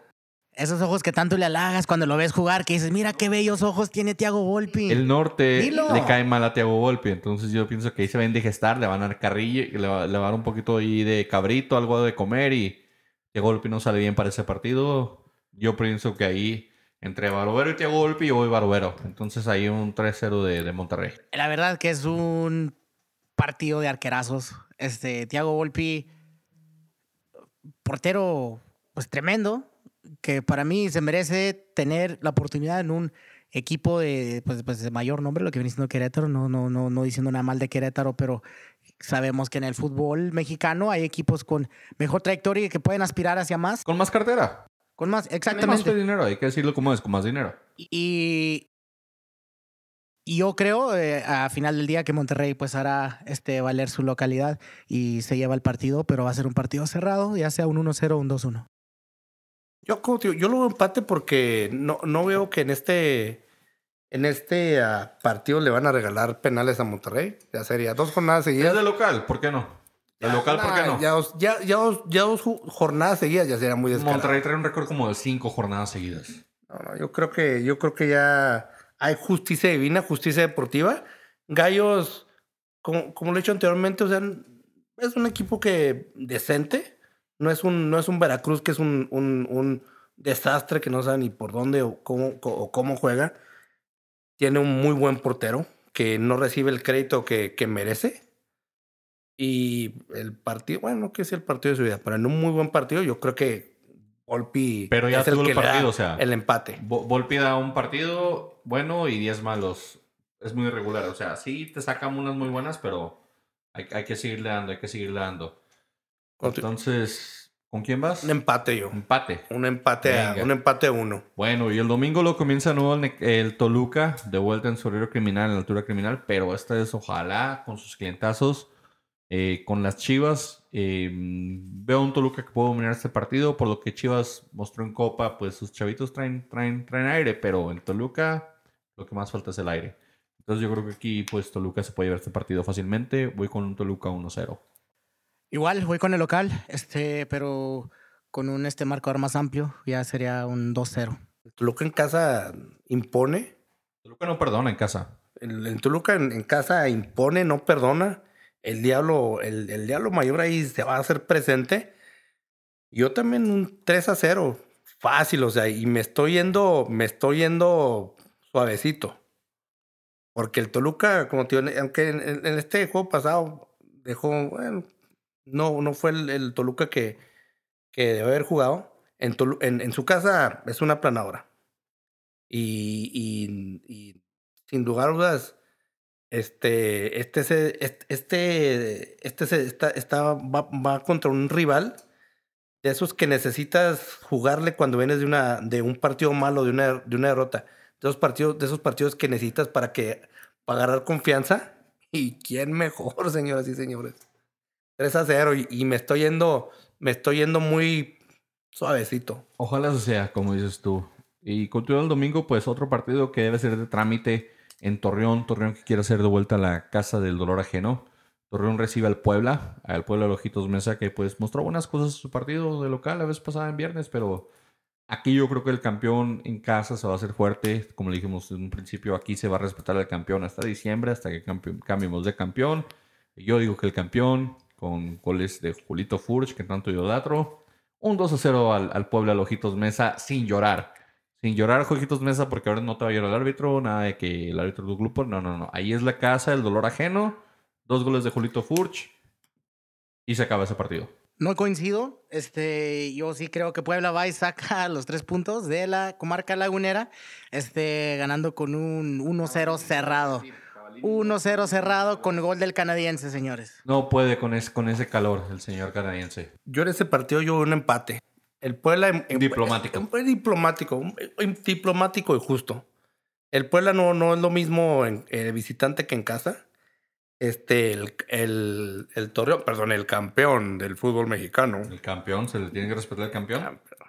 Esos ojos que tanto le halagas cuando lo ves jugar, que dices, mira qué bellos ojos tiene Tiago Volpi. el norte Dilo. le cae mal a Thiago Volpi. Entonces yo pienso que ahí se va a indigestar, le van a dar le va, le va a dar un poquito ahí de cabrito, algo de comer y Thiago Volpi no sale bien para ese partido. Yo pienso que ahí entre Barovero y Thiago Volpi yo voy Barovero. Entonces ahí un 3-0 de, de Monterrey. La verdad que es un partido de arquerazos. Este, Tiago Volpi, portero, pues tremendo, que para mí se merece tener la oportunidad en un equipo de, pues, pues, de mayor nombre, lo que viene siendo Querétaro, no, no, no, no diciendo nada mal de Querétaro, pero sabemos que en el fútbol mexicano hay equipos con mejor trayectoria y que pueden aspirar hacia más, Con más cartera. con más, exactamente. Más dinero, hay que decirlo como es, con más dinero. Y, y yo creo eh, a final del día que Monterrey pues hará este, valer su localidad y se lleva el partido, pero va a ser un partido cerrado, ya sea un 1-0 o un 2-1. Yo, como digo, yo lo veo empate porque no, no veo que en este, en este ah, partido le van a regalar penales a Monterrey. Ya sería dos jornadas Es seguidas. de local, ¿por qué no? De local, ¿por qué no? Ya, dos- ya, ya dos, ya dos ju- jornadas seguidas ya sería muy descarado. Monterrey trae un récord como de cinco jornadas seguidas. No, no, yo creo que yo creo que ya hay justicia divina, justicia deportiva. Gallos, como, lo he dicho anteriormente, es un equipo que decente. No es un, no es un Veracruz que es un, un, desastre que no sabe ni por dónde o cómo, juega. Tiene un muy buen portero que no recibe el crédito que, que merece. Y el partido, bueno, no quiero decir el partido de su vida, pero en un muy buen partido yo creo que Volpi Pero ya es el el que le da partido, o sea. el empate. Vo- Volpi da un partido bueno y 10 malos. Es muy irregular. O sea, sí te sacan unas muy buenas, pero hay, hay que seguirle dando, hay que seguirle dando. Entonces, ¿con quién vas? Un empate yo. Empate. Un empate a, un empate a uno. Bueno, y el domingo lo comienza nuevo el, Toluca, de vuelta en su horario criminal, en la altura criminal, pero esta vez ojalá con sus clientazos, eh, con las Chivas. Eh, veo un Toluca que puede dominar este partido, por lo que Chivas mostró en Copa, pues sus chavitos traen, traen, traen aire, pero en Toluca lo que más falta es el aire. Entonces yo creo que aquí pues Toluca se puede llevar este partido fácilmente. Voy con un Toluca 1-0. Igual voy con el local, este, pero con un este marcador más amplio, ya sería un 2-0. Toluca en casa impone. Toluca no perdona en casa. El, el Toluca en, en casa impone, no perdona. El diablo, el, el diablo mayor ahí se va a hacer presente. Yo también un 3 a 0. Fácil, o sea, y me estoy yendo, me estoy yendo suavecito. Porque el Toluca, como te digo, aunque en, en- este juego pasado dejó, bueno, no, no fue el, el Toluca que, que debe haber jugado. En, Tolu- en, en su casa es una planadora. Y, y, y sin lugar a dudas, este, este, se- este, este, se- está, va, contra un rival de esos que necesitas jugarle cuando vienes de, una, de un partido malo, de una, de una derrota. De esos, partidos, de esos partidos que necesitas para, que, para agarrar confianza. <laughs> ¿Y quién mejor, <laughs> señoras y señores? 3 a 0 y, y me estoy yendo, me estoy yendo muy suavecito. Ojalá eso sea, como dices tú. Y continúa el domingo, pues otro partido que debe ser de trámite en Torreón. Torreón que quiere hacer de vuelta a la casa del dolor ajeno. Torreón recibe al Puebla, al Puebla de Ojitos Mesa, que pues mostró buenas cosas en su partido de local la vez pasada en viernes, pero aquí yo creo que el campeón en casa se va a hacer fuerte. Como le dijimos en un principio, aquí se va a respetar al campeón hasta diciembre, hasta que cambiemos de campeón. Yo digo que el campeón, con goles de Julito Furch, que tanto idolatro, un 2 a 0 al, al Puebla de Ojitos Mesa sin llorar. Sin llorar, Ojitos Mesa, porque ahora no te va a llorar el árbitro, nada de que el árbitro del grupo. No, no, no. Ahí es la casa, el dolor ajeno. Dos goles de Julito Furch. Y se acaba ese partido. No coincido. Este, yo sí creo que Puebla va y saca <laughs> los tres puntos de la comarca lagunera, este, ganando con un 1-0 cerrado. 1-0 cerrado con gol del canadiense, señores. No puede con, es- con ese calor el señor canadiense. Yo en ese partido yo un empate. El Puebla Diplomático. diplomático, un- un diplomático y justo. El Puebla no, no es lo mismo en eh, visitante que en casa. Este, el, el, el Torreón, perdón, el campeón del fútbol mexicano. El campeón, se le tiene que respetar al campeón. Campeón.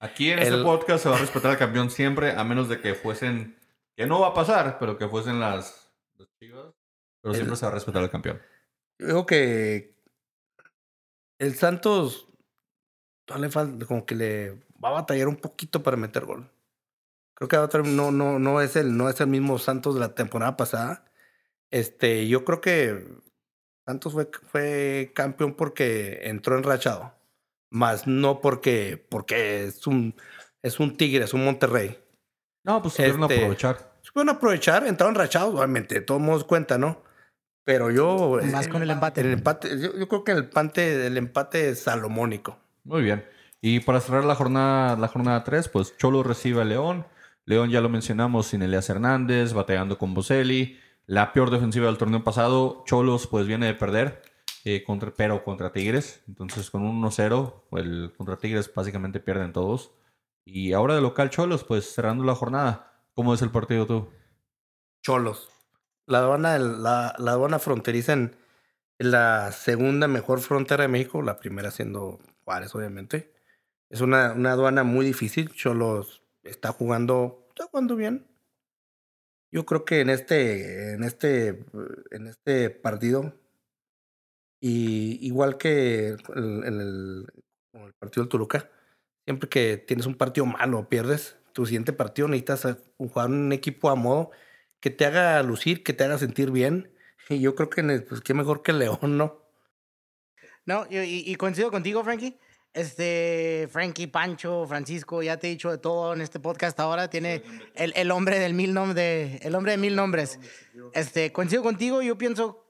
Aquí en El- este podcast se va a respetar al campeón siempre, a menos de que fuesen, que no va a pasar, pero que fuesen las, las Chivas. Pero siempre se va a respetar al campeón. Digo que el Santos le falta, como que le va a batallar un poquito para meter gol. Creo que va a tra- no, no, no, es el, no es el mismo Santos de la temporada pasada. Este, yo creo que Santos fue, fue campeón porque entró enrachado. Más no porque, porque es un, es un Tigre, es un Monterrey. No, pues supieron Este- aprovechar. Se pueden aprovechar, entraron rachados, obviamente, de todos modos cuenta, ¿no? Pero yo. Más eh, con el empate. el empate, yo, yo creo que el empate, el empate es salomónico. Muy bien. Y para cerrar la jornada, la jornada 3, pues Cholo recibe a León. León ya lo mencionamos sin Elias Hernández, bateando con Boselli. La peor defensiva del torneo pasado. Cholos pues viene de perder, eh, contra, pero contra Tigres. Entonces con un 1-0, el, contra Tigres básicamente pierden todos. Y ahora de local Cholos, pues cerrando la jornada. ¿Cómo es el partido tú? Cholos. La aduana, la, la aduana fronteriza en la segunda mejor frontera de México, la primera siendo Obviamente. Es una, una aduana muy difícil. Cholos está jugando, está jugando bien. Yo creo que en este, en este, en este partido, y igual que en el, el partido del Toluca, siempre que tienes un partido malo o pierdes, tu siguiente partido necesitas jugar un equipo a modo que te haga lucir, que te haga sentir bien. Y yo creo que pues, qué mejor que León, ¿no? No, y, y- coincido contigo, Frankie. Este, Frankie, Pancho, Francisco, ya te he dicho de todo en este podcast ahora. Tiene el, el hombre del mil nom- de, el hombre de mil nombres. Este, coincido contigo. Yo pienso,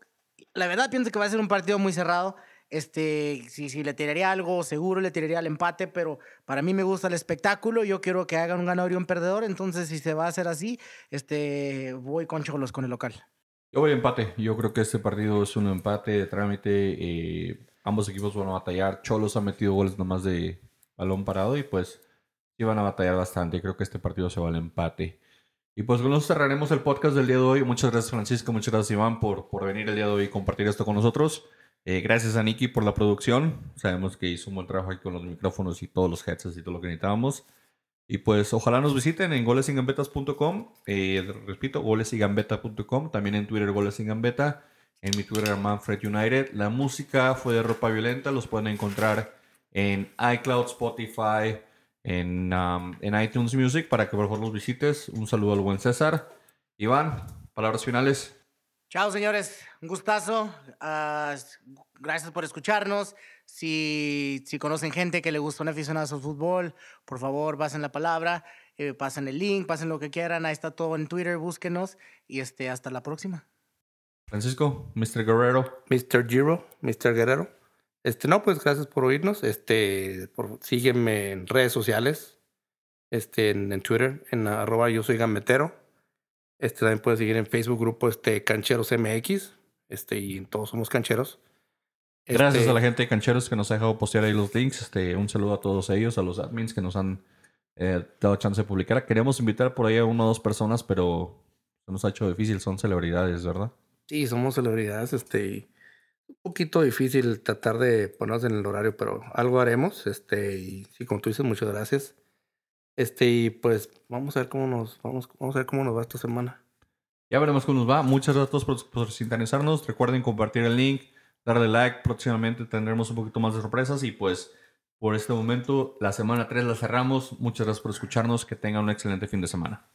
la verdad, pienso que va a ser un partido muy cerrado. Este, si, si le tiraría algo, seguro le tiraría al empate, pero para mí me gusta el espectáculo. Yo quiero que hagan un ganador y un perdedor. Entonces, si se va a hacer así, este, voy con Cholos, con el local. Yo voy a empate. Yo creo que este partido es un empate de trámite. eh, ambos equipos van a batallar. Cholos ha metido goles nomás de balón parado y pues sí van a batallar bastante. Creo que este partido se va al empate. Y pues con eso cerraremos el podcast del día de hoy. Muchas gracias Francisco, muchas gracias Iván por, por venir el día de hoy y compartir esto con nosotros. Eh, gracias a Nicky por la producción. Sabemos que hizo un buen trabajo aquí con los micrófonos y todos los headsets y todo lo que necesitábamos. Y pues ojalá nos visiten en golesingambetas.com. Eh, repito, golesigambeta.com. También en Twitter, golesingambeta. En mi Twitter, Manfred United. La música fue de ropa violenta. Los pueden encontrar en iCloud, Spotify, en, um, en iTunes Music para que por los visites. Un saludo al buen César. Iván, palabras finales. Chao, señores. Un gustazo. Ah, gracias por escucharnos. Si, si conocen gente que le gusta un aficionado al fútbol, por favor, pasen la palabra, eh, pasen el link, pasen lo que quieran. Ahí está todo en Twitter, búsquenos. Y este, hasta la próxima. Francisco, Mr. Guerrero. Mr. Giro, Mr. Guerrero. Este, no, pues gracias por oírnos. Este, por, sígueme en redes sociales. Este, en, en Twitter, en arroba yo soy gametero. Este, también puedes seguir en Facebook, grupo este, Cancheros MX. Este, y todos somos cancheros. Gracias Este, a la gente de Cancheros que nos ha dejado postear ahí los links. Este, un saludo a todos ellos, a los admins que nos han eh, dado chance de publicar. Queremos invitar por ahí a una o dos personas, pero se nos ha hecho difícil. Son celebridades, ¿verdad? Sí, somos celebridades, este, un poquito difícil tratar de ponernos en el horario, pero algo haremos. Este, y sí, como tú dices, muchas gracias. Este, y pues vamos a ver cómo nos, vamos, vamos a ver cómo nos va esta semana. Ya veremos cómo nos va. Muchas gracias por, por sintonizarnos. Recuerden compartir el link, darle like. Próximamente tendremos un poquito más de sorpresas. Y pues, por este momento, la semana 3 la cerramos. Muchas gracias por escucharnos. Que tengan un excelente fin de semana.